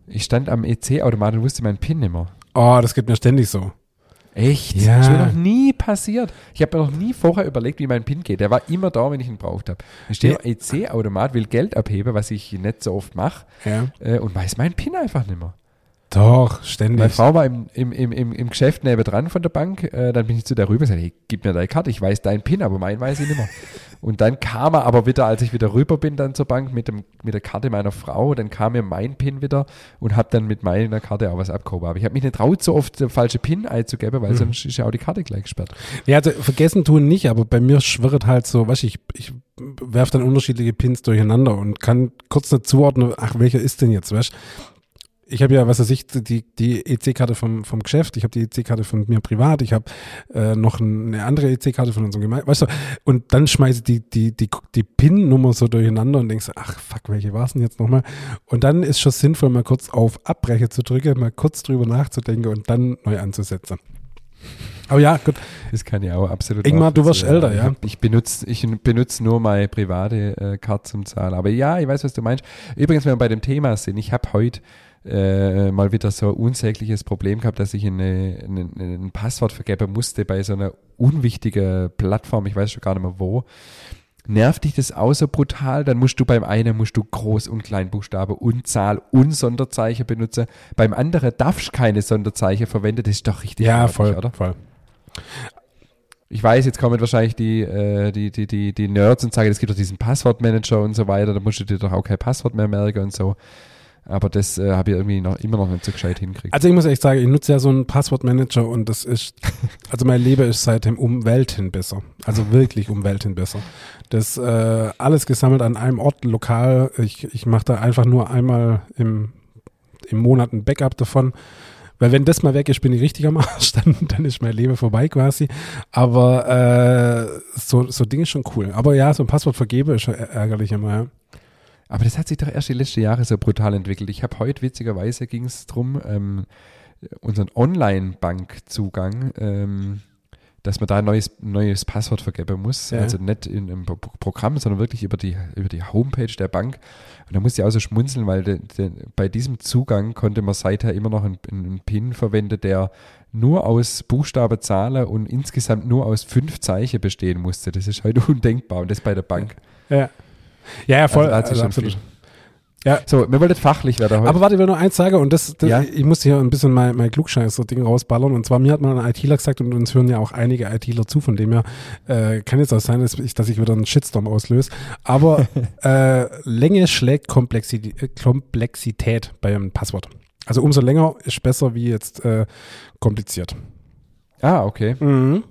Ich stand am EC-Automat und wusste meinen PIN nicht mehr. Oh, das geht mir ständig so. Echt? Ja. Das ist mir noch nie passiert. Ich habe mir noch nie vorher überlegt, wie mein PIN geht. Der war immer da, wenn ich ihn braucht habe. Ich stehe Ja. am EC-Automat, will Geld abheben, was ich nicht so oft mache, Ja. äh, und weiß meinen PIN einfach nicht mehr. Doch, ständig. Meine Frau war im, im, im, im, im Geschäft nebendran von der Bank, äh, dann bin ich zu der rüber und gesagt, hey, gib mir deine Karte, ich weiß deinen PIN, aber meinen weiß ich nicht mehr. Und dann kam er aber wieder, als ich wieder rüber bin dann zur Bank mit, dem, mit der Karte meiner Frau, dann kam mir mein PIN wieder und habe dann mit meiner Karte auch was abgehoben. Aber ich habe mich nicht traut, so oft der falsche PIN einzugeben, weil sonst ist ja auch die Karte gleich gesperrt. Ja, also vergessen tun nicht, aber bei mir schwirrt halt so, weißt du, ich, ich werfe dann unterschiedliche Pins durcheinander und kann kurz nicht zuordnen, ach, welcher ist denn jetzt, weißt du? Ich habe ja, was weiß ich, die, die EC-Karte vom, vom Geschäft, ich habe die EC-Karte von mir privat, ich habe äh, noch eine andere EC-Karte von unserem Gemeinde, weißt du, und dann schmeiße ich die, die, die, die PIN-Nummer so durcheinander und denkst, ach fuck, welche war es denn jetzt nochmal? Und dann ist schon sinnvoll, mal kurz auf Abbreche zu drücken, mal kurz drüber nachzudenken und dann neu anzusetzen. Aber ja, gut, Das kann ich auch absolut Ingmar, du wirst älter, ja? Ich benutze ich benutze nur meine private äh, Karte zum Zahlen. Aber ja, ich weiß, was du meinst. Übrigens, wenn wir bei dem Thema sind, ich habe heute äh, mal wieder so ein unsägliches Problem gehabt, dass ich eine, eine, ein Passwort vergeben musste bei so einer unwichtigen Plattform, ich weiß schon gar nicht mehr wo. Nervt dich das auch so brutal? Dann musst du beim einen musst du Groß- und Kleinbuchstabe und Zahl und Sonderzeichen benutzen. Beim anderen darfst du keine Sonderzeichen verwenden. Das ist doch richtig ja, voll, oder? voll. Ich weiß, jetzt kommen wahrscheinlich die, äh, die, die, die, die Nerds und sagen, es gibt doch diesen Passwortmanager und so weiter, da musst du dir doch auch kein Passwort mehr merken und so. Aber das äh, habe ich irgendwie noch, immer noch nicht so gescheit hinkriegt. Also ich muss echt sagen, ich nutze ja so einen Passwortmanager und das ist, also mein Leben ist seitdem um Welten besser. Also wirklich um Welten besser. Das äh, alles gesammelt an einem Ort, lokal. Ich, ich mache da einfach nur einmal im, im Monat ein Backup davon. Weil wenn das mal weg ist, bin ich richtig am Arsch, dann, dann ist mein Leben vorbei quasi. Aber äh, so, so Dinge ist schon cool. Aber ja, so ein Passwort vergebe ist schon ärgerlich immer, ja. Aber das hat sich doch erst die letzten Jahre so brutal entwickelt. Ich habe heute, witzigerweise, ging es darum, ähm, unseren Online-Bankzugang, ähm, dass man da ein neues, neues Passwort vergeben muss. Ja. Also nicht in einem Pro- Programm, sondern wirklich über die, über die Homepage der Bank. Und da musste ich auch so schmunzeln, weil de, de, bei diesem Zugang konnte man seither immer noch einen, einen PIN verwenden, der nur aus Buchstabe, Zahlen und insgesamt nur aus fünf Zeichen bestehen musste. Das ist heute undenkbar und das bei der Bank. Ja. Ja, ja, voll. Also also absolut. viel. Ja. So, wir wollten fachlich werden heute. Aber warte, ich will noch eins sagen und das, das Ja. ich muss hier ein bisschen mein, mein Klugscheißer-Ding rausballern. Und zwar, mir hat mal ein ITler gesagt und uns hören ja auch einige ITler zu, von dem her äh, kann jetzt auch sein, dass ich, dass ich wieder einen Shitstorm auslöse. Aber äh, Länge schlägt Komplexität, Komplexität bei einem Passwort. Also umso länger ist besser wie jetzt äh, kompliziert. ah, okay. Mhm.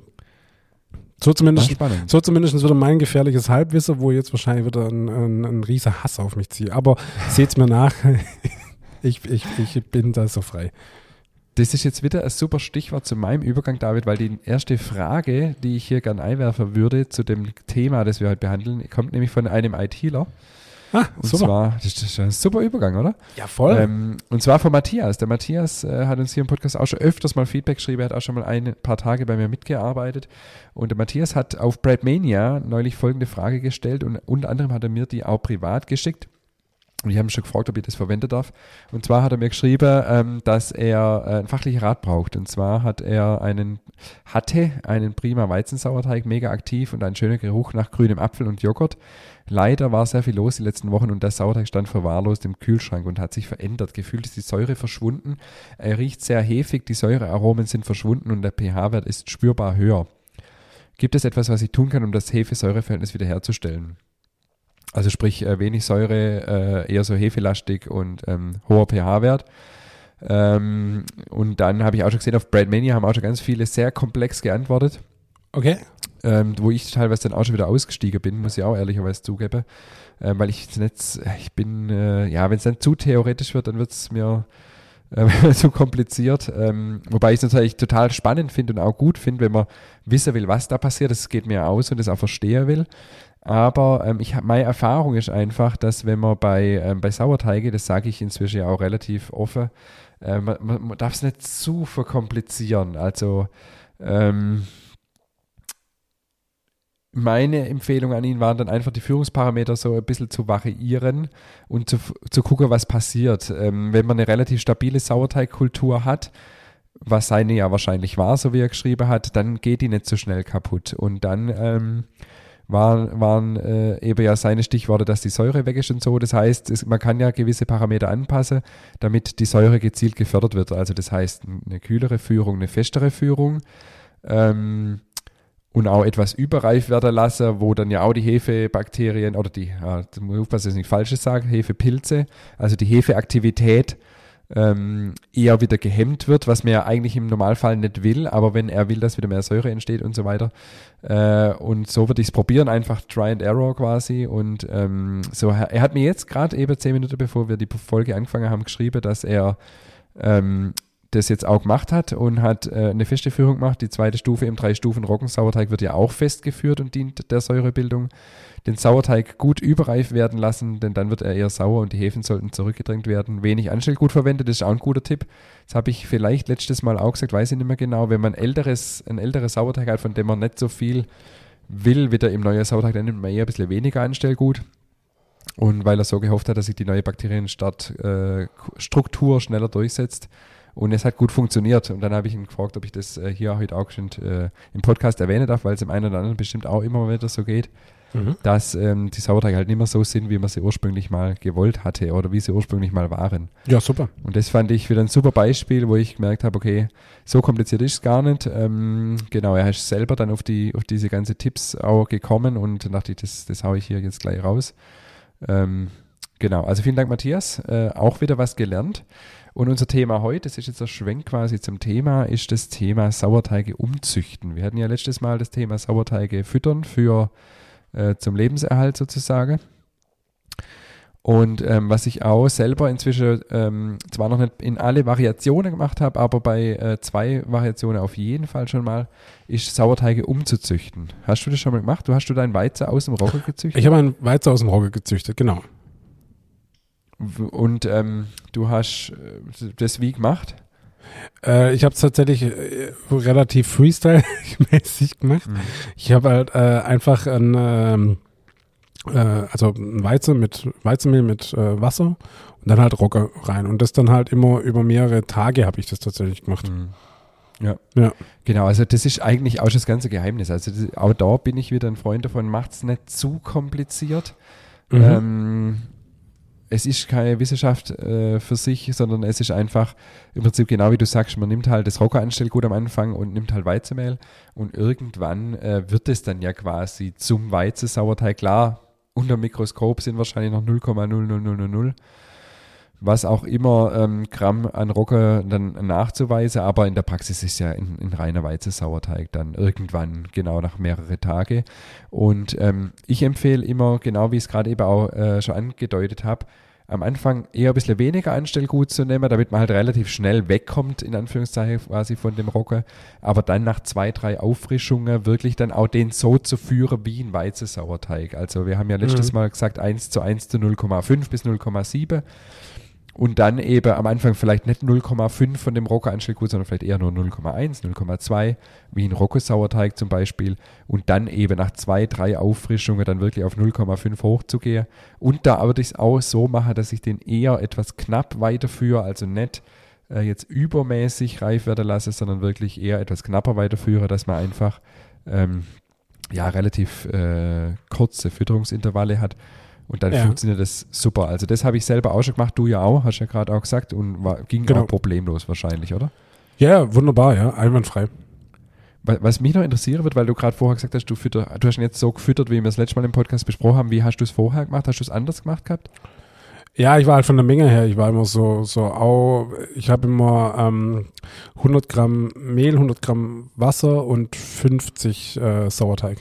So zumindest so zumindest wieder mein gefährliches Halbwissen, wo jetzt wahrscheinlich wieder ein, ein, ein riesen Hass auf mich ziehe. Aber seht's mir nach. Ich, ich, ich bin da so frei. Das ist jetzt wieder ein super Stichwort zu meinem Übergang, David, weil die erste Frage, die ich hier gern einwerfen würde zu dem Thema, das wir heute behandeln, kommt nämlich von einem ITler. Ah, Und super. zwar, das ist ein super Übergang, oder? ja, voll. Ähm, und zwar von Matthias. Der Matthias äh, hat uns hier im Podcast auch schon öfters mal Feedback geschrieben. Er hat auch schon mal ein paar Tage bei mir mitgearbeitet. Und der Matthias hat auf Bradmania neulich folgende Frage gestellt und unter anderem hat er mir die auch privat geschickt. Und ich habe ihn schon gefragt, ob ich das verwenden darf. Und zwar hat er mir geschrieben, ähm, dass er äh, einen fachlichen Rat braucht. Und zwar hat er einen, hatte einen prima Weizensauerteig, mega aktiv und einen schönen Geruch nach grünem Apfel und Joghurt. Leider war sehr viel los die letzten Wochen und der Sauerteig stand verwahrlost im Kühlschrank und hat sich verändert. Gefühlt ist die Säure verschwunden. Er riecht sehr hefig, die Säurearomen sind verschwunden und der pH-Wert ist spürbar höher. Gibt es etwas, was ich tun kann, um das Hefe-Säure-Verhältnis wiederherzustellen? Also sprich äh, wenig Säure, äh, eher so hefelastig und ähm, hoher pH-Wert. Ähm, und dann habe ich auch schon gesehen, auf Bradmania haben auch schon ganz viele sehr komplex geantwortet okay. ähm, wo ich teilweise dann auch schon wieder ausgestiegen bin, muss ich auch ehrlicherweise zugeben, ähm, weil ich jetzt, ich bin, äh, ja, wenn es dann zu theoretisch wird, dann wird es mir äh, zu kompliziert, ähm, wobei ich es natürlich total spannend finde und auch gut finde, wenn man wissen will, was da passiert, das geht mir aus und das auch verstehen will. Aber ähm, ich meine Erfahrung ist einfach, dass wenn man bei, ähm, bei Sauerteige, das sage ich inzwischen ja auch relativ offen, äh, man, man, man darf es nicht zu verkomplizieren. Also ähm, meine Empfehlung an ihn waren dann einfach die Führungsparameter so ein bisschen zu variieren und zu, zu gucken, was passiert. Ähm, wenn man eine relativ stabile Sauerteigkultur hat, was seine ja wahrscheinlich war, so wie er geschrieben hat, dann geht die nicht so schnell kaputt. Und dann ähm, waren, waren äh, eben ja seine Stichworte, dass die Säure weg ist und so. Das heißt, es, man kann ja gewisse Parameter anpassen, damit die Säure gezielt gefördert wird. Also das heißt, eine kühlere Führung, eine festere Führung. Ähm, und auch etwas überreif werden lassen, wo dann ja auch die Hefebakterien oder die, ja, da muss ich aufpassen, dass ich nicht Falsches sage, Hefepilze, also die Hefeaktivität ähm, eher wieder gehemmt wird, was man ja eigentlich im Normalfall nicht will, aber wenn er will, dass wieder mehr Säure entsteht und so weiter. Äh, und so würde ich es probieren, einfach Try and Error quasi. Und ähm, so, er hat mir jetzt gerade eben zehn Minuten bevor wir die Folge angefangen haben, geschrieben, dass er ähm, das jetzt auch gemacht hat und hat äh, eine feste Führung gemacht. Die zweite Stufe im drei Stufen Roggensauerteig wird ja auch festgeführt und dient der Säurebildung. Den Sauerteig gut überreif werden lassen, denn dann wird er eher sauer und die Hefen sollten zurückgedrängt werden. Wenig Anstellgut verwendet, das ist auch ein guter Tipp. Das habe ich vielleicht letztes Mal auch gesagt, weiß ich nicht mehr genau. Wenn man älteres, ein älteres Sauerteig hat, von dem man nicht so viel will, wieder im neuen Sauerteig, dann nimmt man eher ein bisschen weniger Anstellgut. Und weil er so gehofft hat, dass sich die neue Bakterienstart-Struktur schneller durchsetzt. Und es hat gut funktioniert. Und dann habe ich ihn gefragt, ob ich das äh, hier heute auch schon äh, im Podcast erwähnen darf, weil es im einen oder anderen bestimmt auch immer wieder so geht, Mhm. dass ähm, die Sauerteige halt nicht mehr so sind, wie man sie ursprünglich mal gewollt hatte oder wie sie ursprünglich mal waren. Ja, super. Und das fand ich wieder ein super Beispiel, wo ich gemerkt habe, okay, so kompliziert ist es gar nicht. Ähm, genau, er ist selber dann auf, die, auf diese ganze Tipps auch gekommen und dachte ich, das, das haue ich hier jetzt gleich raus. Ähm, genau, also vielen Dank, Matthias. Äh, auch wieder was gelernt. Und unser Thema heute, das ist jetzt der Schwenk quasi zum Thema, ist das Thema Sauerteige umzüchten. Wir hatten ja letztes Mal das Thema Sauerteige füttern für äh, zum Lebenserhalt sozusagen. Und ähm, was ich auch selber inzwischen ähm, zwar noch nicht in alle Variationen gemacht habe, aber bei äh, zwei Variationen auf jeden Fall schon mal, ist Sauerteige umzuzüchten. Hast du das schon mal gemacht? Du hast du deinen Weizen aus dem Roggen gezüchtet? Ich habe einen Weizen aus dem Rogge gezüchtet, genau. Und ähm, du hast äh, das wie gemacht? Äh, ich habe es tatsächlich äh, relativ Freestyle-mäßig gemacht. Mhm. Ich habe halt äh, einfach ein, ähm, äh, also Weizen mit Weizenmehl mit äh, Wasser und dann halt Rogge rein. Und das dann halt immer über mehrere Tage habe ich das tatsächlich gemacht. Mhm. Ja. Ja. Genau, also das ist eigentlich auch schon das ganze Geheimnis. Also das, auch da bin ich wieder ein Freund davon, macht es nicht zu kompliziert. Mhm. Ähm, es ist keine Wissenschaft äh, für sich, sondern es ist einfach im Prinzip genau wie du sagst, man nimmt halt das Rockeranstellgut am Anfang und nimmt halt Weizenmehl und irgendwann äh, wird es dann ja quasi zum Weizensauerteig. Klar, unter dem Mikroskop sind wahrscheinlich noch 0,00000, was auch immer ähm, Gramm an Rogge dann nachzuweisen, aber in der Praxis ist ja ein, ein reiner Weizensauerteig dann irgendwann, genau nach mehrere Tage. Und ähm, ich empfehle immer, genau wie ich es gerade eben auch äh, schon angedeutet habe, am Anfang eher ein bisschen weniger Anstellgut zu nehmen, damit man halt relativ schnell wegkommt, in Anführungszeichen quasi von dem Rogge, aber dann nach zwei, drei Auffrischungen wirklich dann auch den so zu führen wie ein Weizensauerteig. Also wir haben ja letztes Mhm. Mal gesagt 1 zu 1 zu 0,5 bis 0,7 und dann eben am Anfang vielleicht nicht 0,5 von dem Rocco-Anstellgut, sondern vielleicht eher nur 0,1, 0,2, wie ein Rocco-Sauerteig zum Beispiel. Und dann eben nach zwei, drei Auffrischungen dann wirklich auf 0,5 hochzugehen. Und da aber das auch so mache, dass ich den eher etwas knapp weiterführe, also nicht äh, jetzt übermäßig reif werden lasse, sondern wirklich eher etwas knapper weiterführe, dass man einfach ähm, ja relativ äh, kurze Fütterungsintervalle hat. Und dann Ja. funktioniert das super. Also das habe ich selber auch schon gemacht, du ja auch, hast ja gerade auch gesagt und war, ging Genau. auch problemlos wahrscheinlich, oder? Ja, wunderbar, ja, einwandfrei. Wa- Was mich noch interessieren wird, weil du gerade vorher gesagt hast, du, fütter, du hast ihn jetzt so gefüttert, wie wir das letzte Mal im Podcast besprochen haben. Wie hast du es vorher gemacht? Hast du es anders gemacht gehabt? Ja, ich war halt von der Menge her, ich war immer so, so au, ich habe immer ähm, 100 Gramm Mehl, 100 Gramm Wasser und 50 äh, Sauerteig.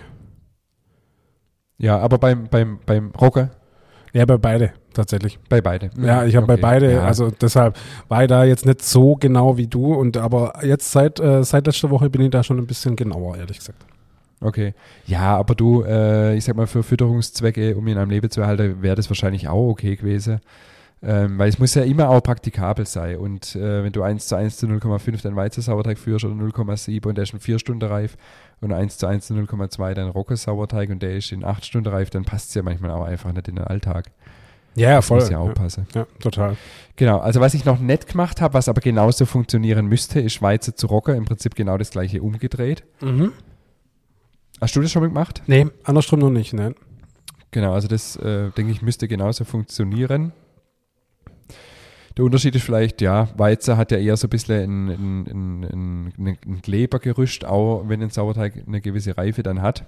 Ja, aber beim, beim, beim Rogge, Ja, bei beide tatsächlich. bei beide. Ja, ich habe bei Okay, beide, ja. also deshalb war ich da jetzt nicht so genau wie du und aber jetzt seit äh, seit letzter Woche bin ich da schon ein bisschen genauer, ehrlich gesagt. Okay. Ja, aber du, äh, ich sag mal, für Fütterungszwecke, um ihn am Leben zu erhalten, wäre das wahrscheinlich auch okay gewesen. Ähm, weil es muss ja immer auch praktikabel sein. Und äh, wenn du 1 zu 1 zu 0,5 deinen Weizensauerteig führst oder 0,7 und der ist in 4 Stunden reif und 1 zu 1 zu 0,2 dein Rockesauerteig und der ist in 8 Stunden reif, dann passt es ja manchmal auch einfach nicht in den Alltag. Ja, Das voll. muss ja ja, aufpassen. ja, total. Genau, also was ich noch nicht gemacht habe, was aber genauso funktionieren müsste, ist Weizen zu Rogge. Im Prinzip genau das gleiche umgedreht. Mhm. Hast du das schon mal gemacht? Nee, andersrum noch nicht, ne? Genau, also das äh, denke ich müsste genauso funktionieren. Der Unterschied ist vielleicht, ja, Weizen hat ja eher so ein bisschen ein, ein, ein, ein, Klebergerüst, auch wenn ein Sauerteig eine gewisse Reife dann hat.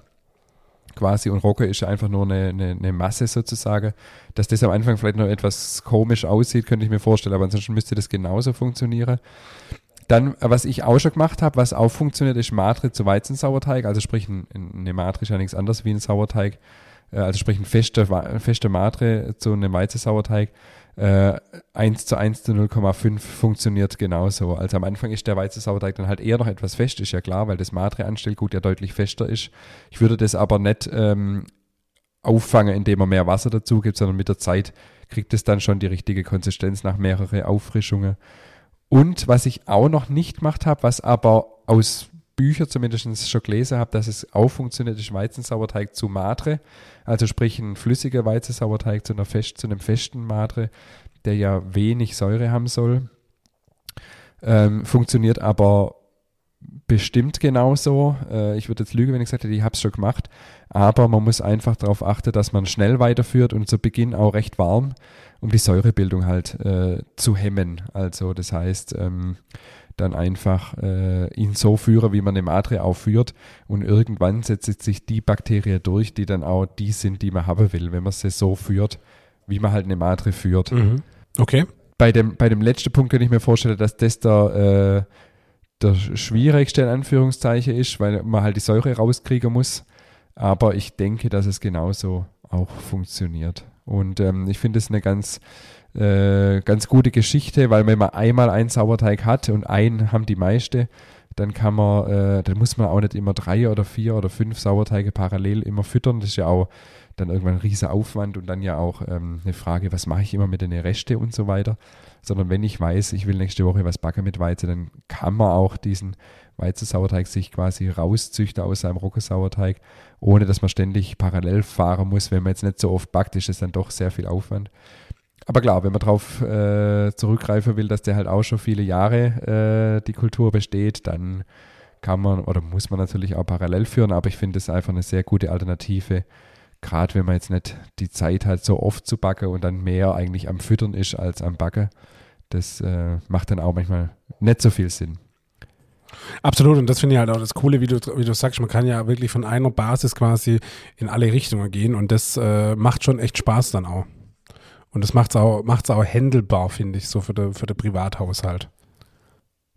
Quasi und Rogge ist einfach nur eine, eine, eine Masse sozusagen. Dass das am Anfang vielleicht noch etwas komisch aussieht, könnte ich mir vorstellen, aber ansonsten müsste das genauso funktionieren. Dann, was ich auch schon gemacht habe, was auch funktioniert, ist Matre zu Weizensauerteig. Also sprich, ein, eine Matre ist ja nichts anderes wie ein Sauerteig. Äh, Also sprich, ein fester, Wa- feste Matre zu einem Weizensauerteig. Äh, 1 zu 1 zu 0,5 funktioniert genauso. Also am Anfang ist der Weizensauerteig dann halt eher noch etwas fest, ist ja klar, weil das Matre-Anstellgut ja deutlich fester ist. Ich würde das aber nicht ähm, auffangen, indem man mehr Wasser dazu gibt, sondern mit der Zeit kriegt es dann schon die richtige Konsistenz nach mehrere Auffrischungen. Und was ich auch noch nicht gemacht habe, was aber aus Büchern zumindest schon gelesen habe, dass es auch funktioniert, ist Weizensauerteig zu Matre. Also sprich ein flüssiger Weizensauerteig zu, einer fest, zu einem festen Matre, der ja wenig Säure haben soll. Ähm, funktioniert aber bestimmt genauso. Äh, ich würde jetzt lügen, wenn ich sagte, ich habe es schon gemacht. Aber man muss einfach darauf achten, dass man schnell weiterführt und zu Beginn auch recht warm, um die Säurebildung halt äh, zu hemmen. Also das heißt, ähm, dann einfach äh, ihn so führen, wie man eine Matre aufführt. Und irgendwann setzt sich die Bakterie durch, die dann auch die sind, die man haben will, wenn man sie so führt, wie man halt eine Matre führt. Mhm. Okay. Bei, dem, bei dem letzten Punkt könnte ich mir vorstellen, dass das der, äh, der schwierigste in Anführungszeichen ist, weil man halt die Säure rauskriegen muss. Aber ich denke, dass es genauso auch funktioniert. Und ähm, ich finde es eine ganz, äh, ganz gute Geschichte, weil wenn man einmal einen Sauerteig hat und einen haben die meiste, dann kann man, äh, dann muss man auch nicht immer drei oder vier oder fünf Sauerteige parallel immer füttern. Das ist ja auch dann irgendwann ein riesiger Aufwand und dann ja auch ähm, eine Frage, was mache ich immer mit den Reste und so weiter. Sondern wenn ich weiß, ich will nächste Woche was backen mit Weizen, dann kann man auch diesen Weizensauerteig sich quasi rauszüchten aus seinem Roggensauerteig, ohne dass man ständig parallel fahren muss. Wenn man jetzt nicht so oft backt, ist das dann doch sehr viel Aufwand. Aber klar, wenn man darauf äh, zurückgreifen will, dass der halt auch schon viele Jahre äh, die Kultur besteht, dann kann man oder muss man natürlich auch parallel führen. Aber ich finde es einfach eine sehr gute Alternative, gerade wenn man jetzt nicht die Zeit hat, so oft zu backen und dann mehr eigentlich am Füttern ist als am Backen. Das äh, macht dann auch manchmal nicht so viel Sinn. Absolut, und das finde ich halt auch das Coole, wie du, wie du sagst, man kann ja wirklich von einer Basis quasi in alle Richtungen gehen und das äh, macht schon echt Spaß dann auch. Und das macht es auch, macht's auch händelbar, finde ich, so für den für Privathaushalt.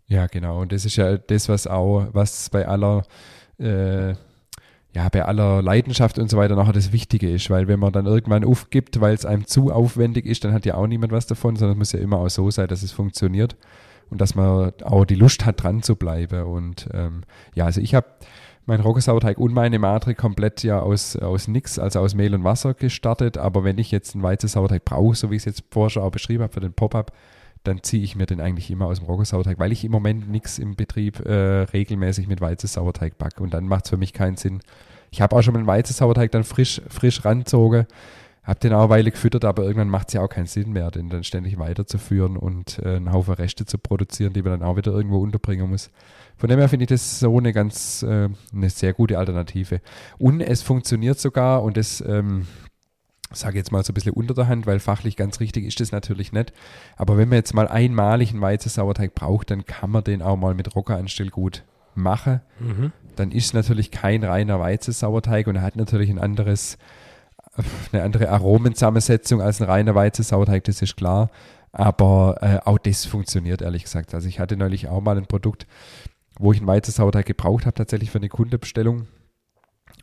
Ja, genau. Und das ist ja das, was auch, was bei aller, äh, ja, bei aller Leidenschaft und so weiter nachher das Wichtige ist, weil wenn man dann irgendwann aufgibt, weil es einem zu aufwendig ist, dann hat ja auch niemand was davon, sondern es muss ja immer auch so sein, dass es funktioniert und dass man auch die Lust hat, dran zu bleiben. Und ähm, ja, also ich habe mein Roggensauerteig und meine Matre komplett ja aus, aus nix, also aus Mehl und Wasser gestartet. Aber wenn ich jetzt einen Weizensauerteig brauche, so wie ich es jetzt vorher schon auch beschrieben habe für den Pop-Up, dann ziehe ich mir den eigentlich immer aus dem Roggensauerteig, weil ich im Moment nichts im Betrieb äh, regelmäßig mit Weizensauerteig backe. Und dann macht es für mich keinen Sinn. Ich habe auch schon mal einen Weizensauerteig dann frisch, frisch ranzogen, habe den auch eine Weile gefüttert, aber irgendwann macht es ja auch keinen Sinn mehr, den dann ständig weiterzuführen und äh, einen Haufen Reste zu produzieren, die man dann auch wieder irgendwo unterbringen muss. Von dem her finde ich das so eine ganz, äh, eine sehr gute Alternative. Und es funktioniert sogar und das, ähm, sage jetzt mal so ein bisschen unter der Hand, weil fachlich ganz richtig ist das natürlich nicht. Aber wenn man jetzt mal einmalig einen Weizensauerteig braucht, dann kann man den auch mal mit Rockeranstell gut machen. Mhm. Dann ist es natürlich kein reiner Weizensauerteig und er hat natürlich ein anderes, eine andere Aromenzusammensetzung als ein reiner Weizensauerteig, das ist klar. Aber äh, auch das funktioniert, ehrlich gesagt. Also ich hatte neulich auch mal ein Produkt, wo ich einen Weizensauerteig gebraucht habe, tatsächlich für eine Kundenbestellung.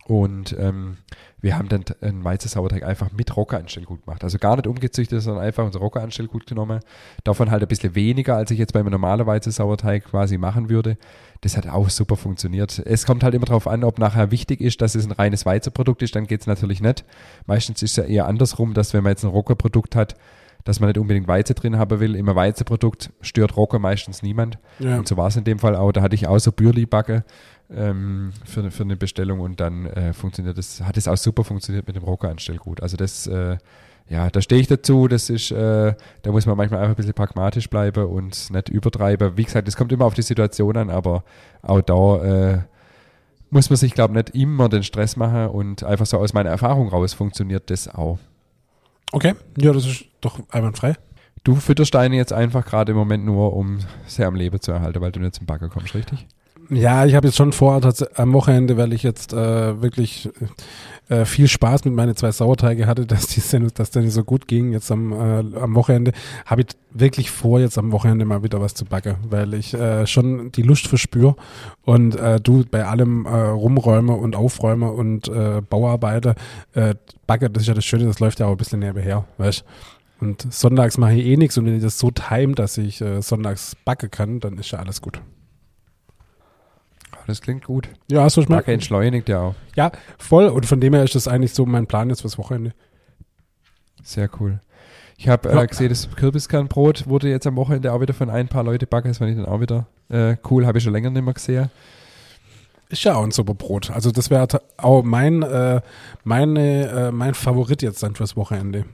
Und ähm, wir haben dann einen Weizensauerteig einfach mit Rockeranstellgut gemacht. Also gar nicht umgezüchtet, sondern einfach unser Rockeranstellgut genommen. Davon halt ein bisschen weniger, als ich jetzt bei einem normalen Weizensauerteig quasi machen würde. Das hat auch super funktioniert. Es kommt halt immer darauf an, ob nachher wichtig ist, dass es ein reines Weizenprodukt ist, dann geht es natürlich nicht. Meistens ist es ja eher andersrum, dass wenn man jetzt ein Rockerprodukt hat, dass man nicht unbedingt Weizen drin haben will. Immer Weizenprodukt stört Rocker meistens niemand. Ja. Und so war es in dem Fall auch. Da hatte ich auch so Bürli-Backe ähm, für, für eine Bestellung und dann äh, funktioniert das, hat es auch super funktioniert mit dem Rocker-Anstellgut. Also das, äh, ja, da stehe ich dazu. Das ist, äh, da muss man manchmal einfach ein bisschen pragmatisch bleiben und nicht übertreiben. Wie gesagt, es kommt immer auf die Situation an, aber auch da äh, muss man sich, glaube ich, nicht immer den Stress machen und einfach so aus meiner Erfahrung raus funktioniert das auch. Okay, ja, das ist doch einwandfrei. Du fütterst deine jetzt einfach gerade im Moment nur, um sie am Leben zu erhalten, weil du nicht zum Bagger kommst, richtig? Ja, ich habe jetzt schon vor, am Wochenende, weil ich jetzt äh, wirklich äh, viel Spaß mit meinen zwei Sauerteige hatte, dass die dass nicht so gut ging jetzt am, äh, am Wochenende, habe ich wirklich vor, jetzt am Wochenende mal wieder was zu backen, weil ich äh, schon die Lust verspüre und äh, du bei allem äh, Rumräume und Aufräume und äh, Bauarbeiter, äh, Backe, das ist ja das Schöne, das läuft ja auch ein bisschen nebenher, weißt Und sonntags mache ich eh nichts und wenn ich das so time, dass ich äh, sonntags backe kann, dann ist ja alles gut. Das klingt gut. Ja, so schmeckt. Backe entschleunigt ja auch. Ja, voll. Und von dem her ist das eigentlich so mein Plan jetzt fürs Wochenende. Sehr cool. Ich habe äh, gesehen, das Kürbiskernbrot wurde jetzt am Wochenende auch wieder von ein paar Leuten backen. Das fand ich dann auch wieder äh, cool. Habe ich schon länger nicht mehr gesehen. Ist ja auch ein super Brot. Also das wäre auch mein, äh, meine, äh, mein Favorit jetzt dann fürs Wochenende.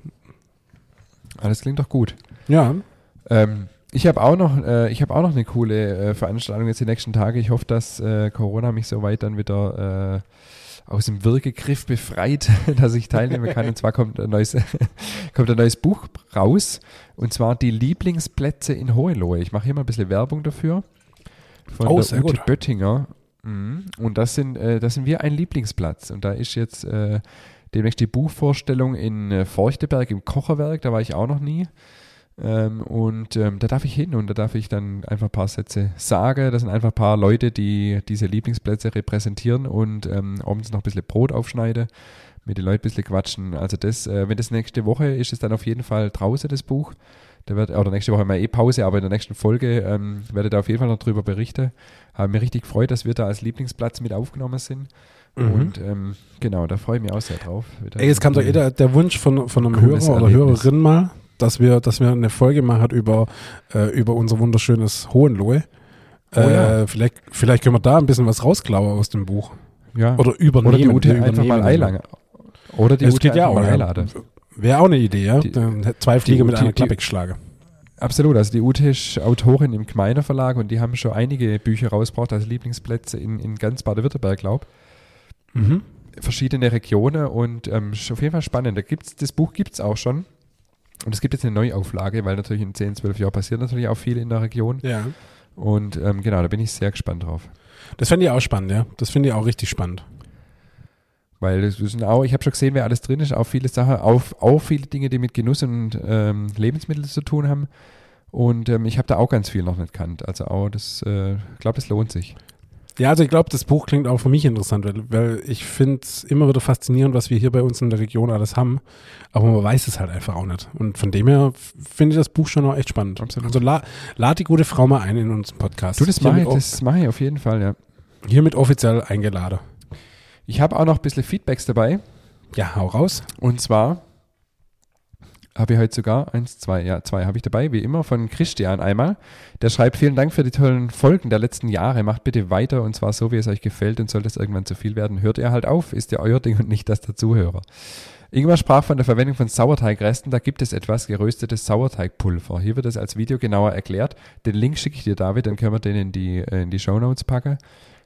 Alles ah, klingt doch gut. Ja. Ähm, ich habe auch noch, äh, ich habe auch noch eine coole äh, Veranstaltung jetzt die nächsten Tage. Ich hoffe, dass äh, Corona mich soweit dann wieder äh, aus dem Wirkegriff befreit, dass ich teilnehmen kann. Und zwar kommt ein neues, kommt ein neues Buch raus. Und zwar die Lieblingsplätze in Hohenlohe. Ich mache hier mal ein bisschen Werbung dafür. Von oh, der Ute gut. Böttinger. Mhm. Und das sind, äh, das sind wir ein Lieblingsplatz. Und da ist jetzt äh, demnächst die Buchvorstellung in äh, Feuchteberg im Kocherwerk. Da war ich auch noch nie. Ähm, und ähm, da darf ich hin und da darf ich dann einfach ein paar Sätze sagen. Das sind einfach ein paar Leute, die diese Lieblingsplätze repräsentieren und ähm, abends noch ein bisschen Brot aufschneiden, mit den Leuten ein bisschen quatschen. Also das, äh, wenn das nächste Woche ist, ist es dann auf jeden Fall draußen das Buch. Da wird, oder nächste Woche mal eh Pause, aber in der nächsten Folge ähm, werde ich da auf jeden Fall noch drüber berichten. Habe mich richtig gefreut, dass wir da als Lieblingsplatz mit aufgenommen sind. Mhm. Und ähm, genau, da freue ich mich auch sehr drauf. Ey, es kam doch eh der, der Wunsch von, von einem Hörer oder Erlebnis. Hörerin mal, dass wir, dass wir eine Folge machen über, äh, über unser wunderschönes Hohenlohe. Oh ja. äh, vielleicht, vielleicht können wir da ein bisschen was rausklauen aus dem Buch. ja. Oder übernehmen. Oder die Ute einfach mal einladen. Oder die Es Ute ja auch. mal einladen. Wäre auch eine Idee, ja. Die- zwei Fliegen mit Ute- einer Klappe geschlagen. Absolut, also die Ute ist Autorin im Gmeiner Verlag und die haben schon einige Bücher rausgebracht als Lieblingsplätze in, in ganz Baden-Württemberg, glaube Mhm. verschiedene Regionen und ähm, ist auf jeden Fall spannend. Da gibt's, das Buch gibt es auch schon. Und es gibt jetzt eine Neuauflage, weil natürlich in 10, 12 Jahren passiert natürlich auch viel in der Region. Ja. Und ähm, genau, da bin ich sehr gespannt drauf. Das fände ich auch spannend, ja. Das finde ich auch richtig spannend. Weil das sind auch, ich habe schon gesehen, wer alles drin ist, auch viele Sachen, auch, auch viele Dinge, die mit Genuss und ähm, Lebensmitteln zu tun haben. Und ähm, ich habe da auch ganz viel noch nicht kannt. Also auch das, äh, ich glaube, das lohnt sich. Ja, also ich glaube, das Buch klingt auch für mich interessant, weil, weil ich finde es immer wieder faszinierend, was wir hier bei uns in der Region alles haben. Aber man weiß es halt einfach auch nicht. Und von dem her finde ich das Buch schon auch echt spannend. Absolut. Also la, lad die gute Frau mal ein in unseren Podcast. Du, das mache ich, das mache ich auf jeden Fall, ja. hiermit offiziell eingeladen. Ich habe auch noch ein bisschen Feedbacks dabei. Ja, hau raus. Und zwar habe ich heute sogar eins, zwei, ja, zwei habe ich dabei, wie immer, von Christian einmal. Der schreibt, vielen Dank für die tollen Folgen der letzten Jahre. Macht bitte weiter und zwar so, wie es euch gefällt und sollte es irgendwann zu viel werden, hört ihr halt auf. Ist ja euer Ding und nicht das der Zuhörer. Ingmar sprach von der Verwendung von Sauerteigresten. Da gibt es etwas geröstetes Sauerteigpulver. Hier wird es als Video genauer erklärt. Den Link schicke ich dir, David, dann können wir den in die, in die Shownotes packen.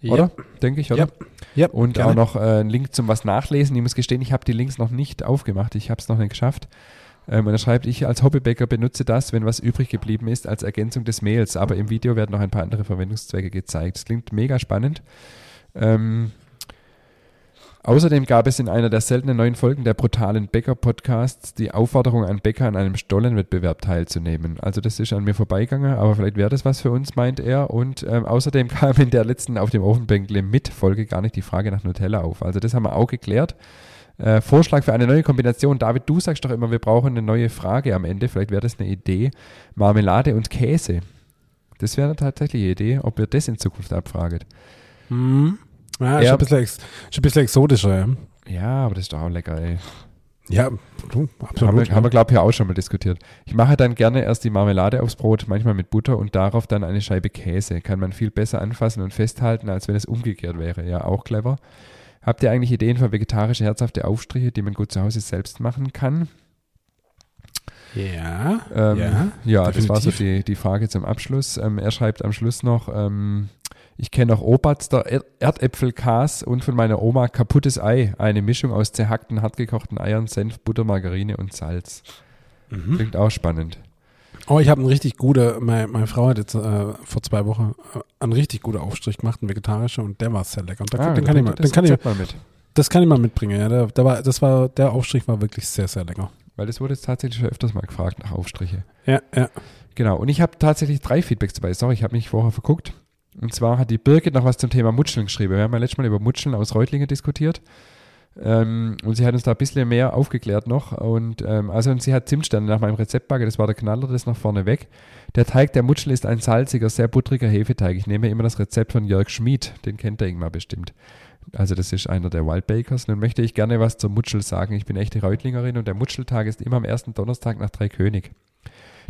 Oder? Denke ich, oder? Ja. Ja, Und gerne. auch noch äh, ein Link zum was nachlesen. Ich muss gestehen, ich habe die Links noch nicht aufgemacht. Ich habe es noch nicht geschafft. Ähm, und er schreibt, ich als Hobbybäcker benutze das, wenn was übrig geblieben ist, als Ergänzung des Mehls. Aber im Video werden noch ein paar andere Verwendungszwecke gezeigt. Das klingt mega spannend. Ähm, außerdem gab es in einer der seltenen neuen Folgen der brutalen Bäcker-Podcasts die Aufforderung an Bäcker an einem Stollenwettbewerb teilzunehmen. Also das ist an mir vorbeigegangen, aber vielleicht wäre das was für uns, meint er. Und ähm, außerdem kam in der letzten auf dem Ofenbänkle mit Folge gar nicht die Frage nach Nutella auf. Also das haben wir auch geklärt. Äh, Vorschlag für eine neue Kombination. David, du sagst doch immer, wir brauchen eine neue Frage am Ende. Vielleicht wäre das eine Idee. Marmelade und Käse. Das wäre tatsächlich eine Idee, ob wir das in Zukunft abfragen. Mhm. Ja, ist, Ja. ein bisschen ist ein bisschen exotischer, ja. Ja, aber das ist doch auch lecker, ey. Ja, du, Haben absolut. wir, haben wir glaube ich, ja auch schon mal diskutiert. Ich mache dann gerne erst die Marmelade aufs Brot, manchmal mit Butter und darauf dann eine Scheibe Käse. Kann man viel besser anfassen und festhalten, als wenn es umgekehrt wäre. Ja, auch clever. Habt ihr eigentlich Ideen für vegetarische, herzhafte Aufstriche, die man gut zu Hause selbst machen kann? ja, Ähm, ja. ja, das war so die, die Frage zum Abschluss. Ähm, er schreibt am Schluss noch, ähm, ich kenne auch Oberster er Erdäpfelkas und von meiner Oma kaputtes Ei. Eine Mischung aus zerhackten, hartgekochten Eiern, Senf, Butter, Margarine und Salz. Mhm. Klingt auch spannend. Oh, ich habe einen richtig gute, meine, meine Frau hat jetzt äh, vor zwei Wochen äh, einen richtig guten Aufstrich gemacht, einen vegetarischen, und der war sehr lecker. Und da, Ah, den kann ich mal, den kann ich, mal mit. das kann ich mal mitbringen. Ja, der, der war, das war, der Aufstrich war wirklich sehr, sehr lecker. Weil das wurde jetzt tatsächlich schon öfters mal gefragt nach Aufstriche. Ja, ja. Genau. Und ich habe tatsächlich drei Feedbacks dabei. Sorry, ich habe mich vorher verguckt. Und zwar hat die Birgit noch was zum Thema Mutscheln geschrieben. Wir haben ja letztes Mal über Mutscheln aus Reutlingen diskutiert. Ähm, und sie hat uns da ein bisschen mehr aufgeklärt noch. Und ähm, also und sie hat Zimtsterne nach meinem Rezeptbagger, das war der Knaller, das noch vorne weg. Der Teig der Mutschel ist ein salziger, sehr buttriger Hefeteig. Ich nehme immer das Rezept von Jörg Schmid, den kennt der Ingmar bestimmt. Also das ist einer der Wildbakers. Nun möchte ich gerne was zur Mutschel sagen. Ich bin echte Reutlingerin und der Mutscheltag ist immer am ersten Donnerstag nach Dreikönig.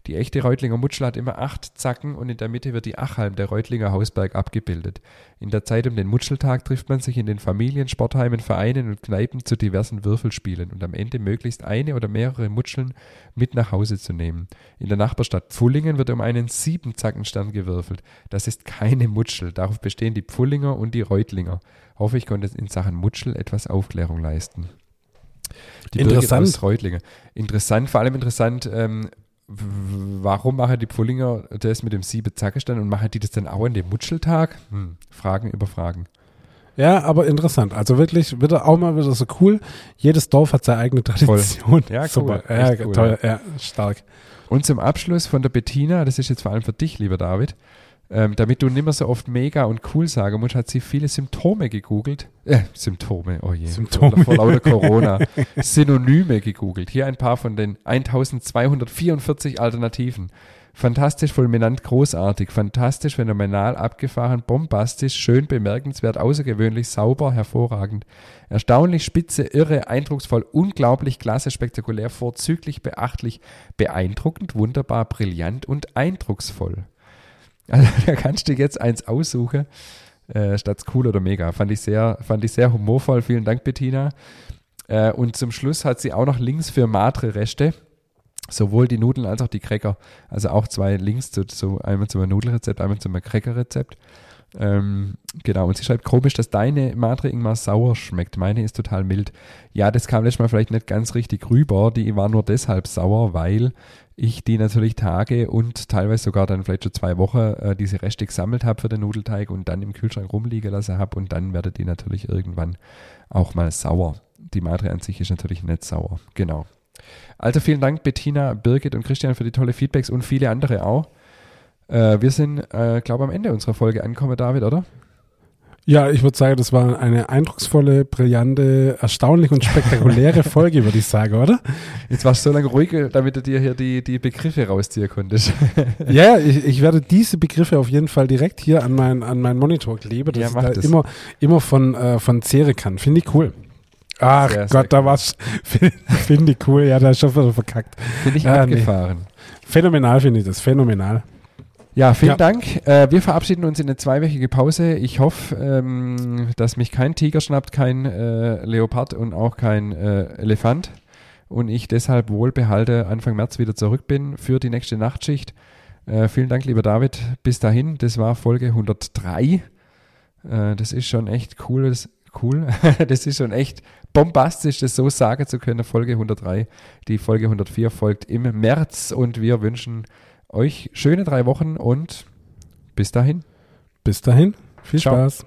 Die echte Reutlinger Mutschel hat immer acht Zacken und in der Mitte wird die Achhalm der Reutlinger Hausberg abgebildet. In der Zeit um den Mutscheltag trifft man sich in den Familien, Sportheimen, Vereinen und Kneipen zu diversen Würfelspielen und am Ende möglichst eine oder mehrere Mutscheln mit nach Hause zu nehmen. In der Nachbarstadt Pfullingen wird um einen Siebenzackenstern gewürfelt. Das ist keine Mutschel. Darauf bestehen die Pfullinger und die Reutlinger. Hoffe, ich konnte in Sachen Mutschel etwas Aufklärung leisten. Die Interessant. Interessant, vor allem interessant, ähm, warum machen die Pfullinger das mit dem Siebenzackenstern und machen die das dann auch an dem Mutscheltag? Hm, Fragen über Fragen. Ja, aber interessant. Also wirklich, wieder auch mal wieder so cool. Jedes Dorf hat seine eigene Tradition. Ja, cool. Super. Ja, Echt cool, toll. Ja, stark. Und zum Abschluss von der Bettina, das ist jetzt vor allem für dich, lieber David, ähm, damit du nicht mehr so oft mega und cool sagen musst, hat sie viele Symptome gegoogelt. Äh, Symptome, oh je. Symptome. Vor lauter Corona. Synonyme gegoogelt. Hier ein paar von den 1244 Alternativen. Fantastisch, fulminant, großartig, fantastisch, phänomenal, abgefahren, bombastisch, schön, bemerkenswert, außergewöhnlich, sauber, hervorragend, erstaunlich, spitze, irre, eindrucksvoll, unglaublich, klasse, spektakulär, vorzüglich, beachtlich, beeindruckend, wunderbar, brillant und eindrucksvoll. Also da kannst du jetzt eins aussuchen, äh, statt cool oder mega. Fand ich sehr, fand ich sehr humorvoll. Vielen Dank, Bettina. Äh, und zum Schluss hat sie auch noch Links für Matre-Reste. Sowohl die Nudeln als auch die Cracker. Also auch zwei Links zu, zu einmal zum Nudelrezept, einmal zum Cracker-Rezept. Ähm, genau, und sie schreibt komisch, dass deine Matre Ingmar sauer schmeckt. Meine ist total mild. Ja, das kam letztes Mal vielleicht nicht ganz richtig rüber. Die war nur deshalb sauer, weil ich die natürlich Tage und teilweise sogar dann vielleicht schon zwei Wochen äh, diese Reste gesammelt habe für den Nudelteig und dann im Kühlschrank rumliegen lassen habe und dann werdet die natürlich irgendwann auch mal sauer. Die Matre an sich ist natürlich nicht sauer. Genau. Also vielen Dank Bettina, Birgit und Christian für die tolle Feedbacks und viele andere auch. Äh, wir sind, äh, glaube ich, am Ende unserer Folge angekommen, David, oder? Ja, ich würde sagen, das war eine eindrucksvolle, brillante, erstaunliche und spektakuläre Folge, würde ich sagen, oder? Jetzt warst du so lange ruhig, damit du dir hier die, die Begriffe rausziehen konntest. ja, ich, ich werde diese Begriffe auf jeden Fall direkt hier an meinen an mein Monitor kleben, dass Ja, ich da das. immer, immer von, äh, von zehren kann. Finde ich cool. Ach Sehr, sehr Gott, da cool. war's. Finde ich cool. Ja, da ist schon wieder verkackt. Bin ich Ah, nee. abgefahren. Phänomenal finde ich das. Phänomenal. Ja, vielen Ja. Dank. Äh, wir verabschieden uns in eine zweiwöchige Pause. Ich hoffe, ähm, dass mich kein Tiger schnappt, kein äh, Leopard und auch kein äh, Elefant. Und ich deshalb wohlbehalte Anfang März wieder zurück bin für die nächste Nachtschicht. Äh, vielen Dank, lieber David. Bis dahin, das war Folge 103. Äh, das ist schon echt cool. Das, cool. das ist schon echt bombastisch, das so sagen zu können. Folge 103. Die Folge 104 folgt im März und wir wünschen euch schöne drei Wochen und bis dahin. Bis dahin. Viel Ciao. Spaß.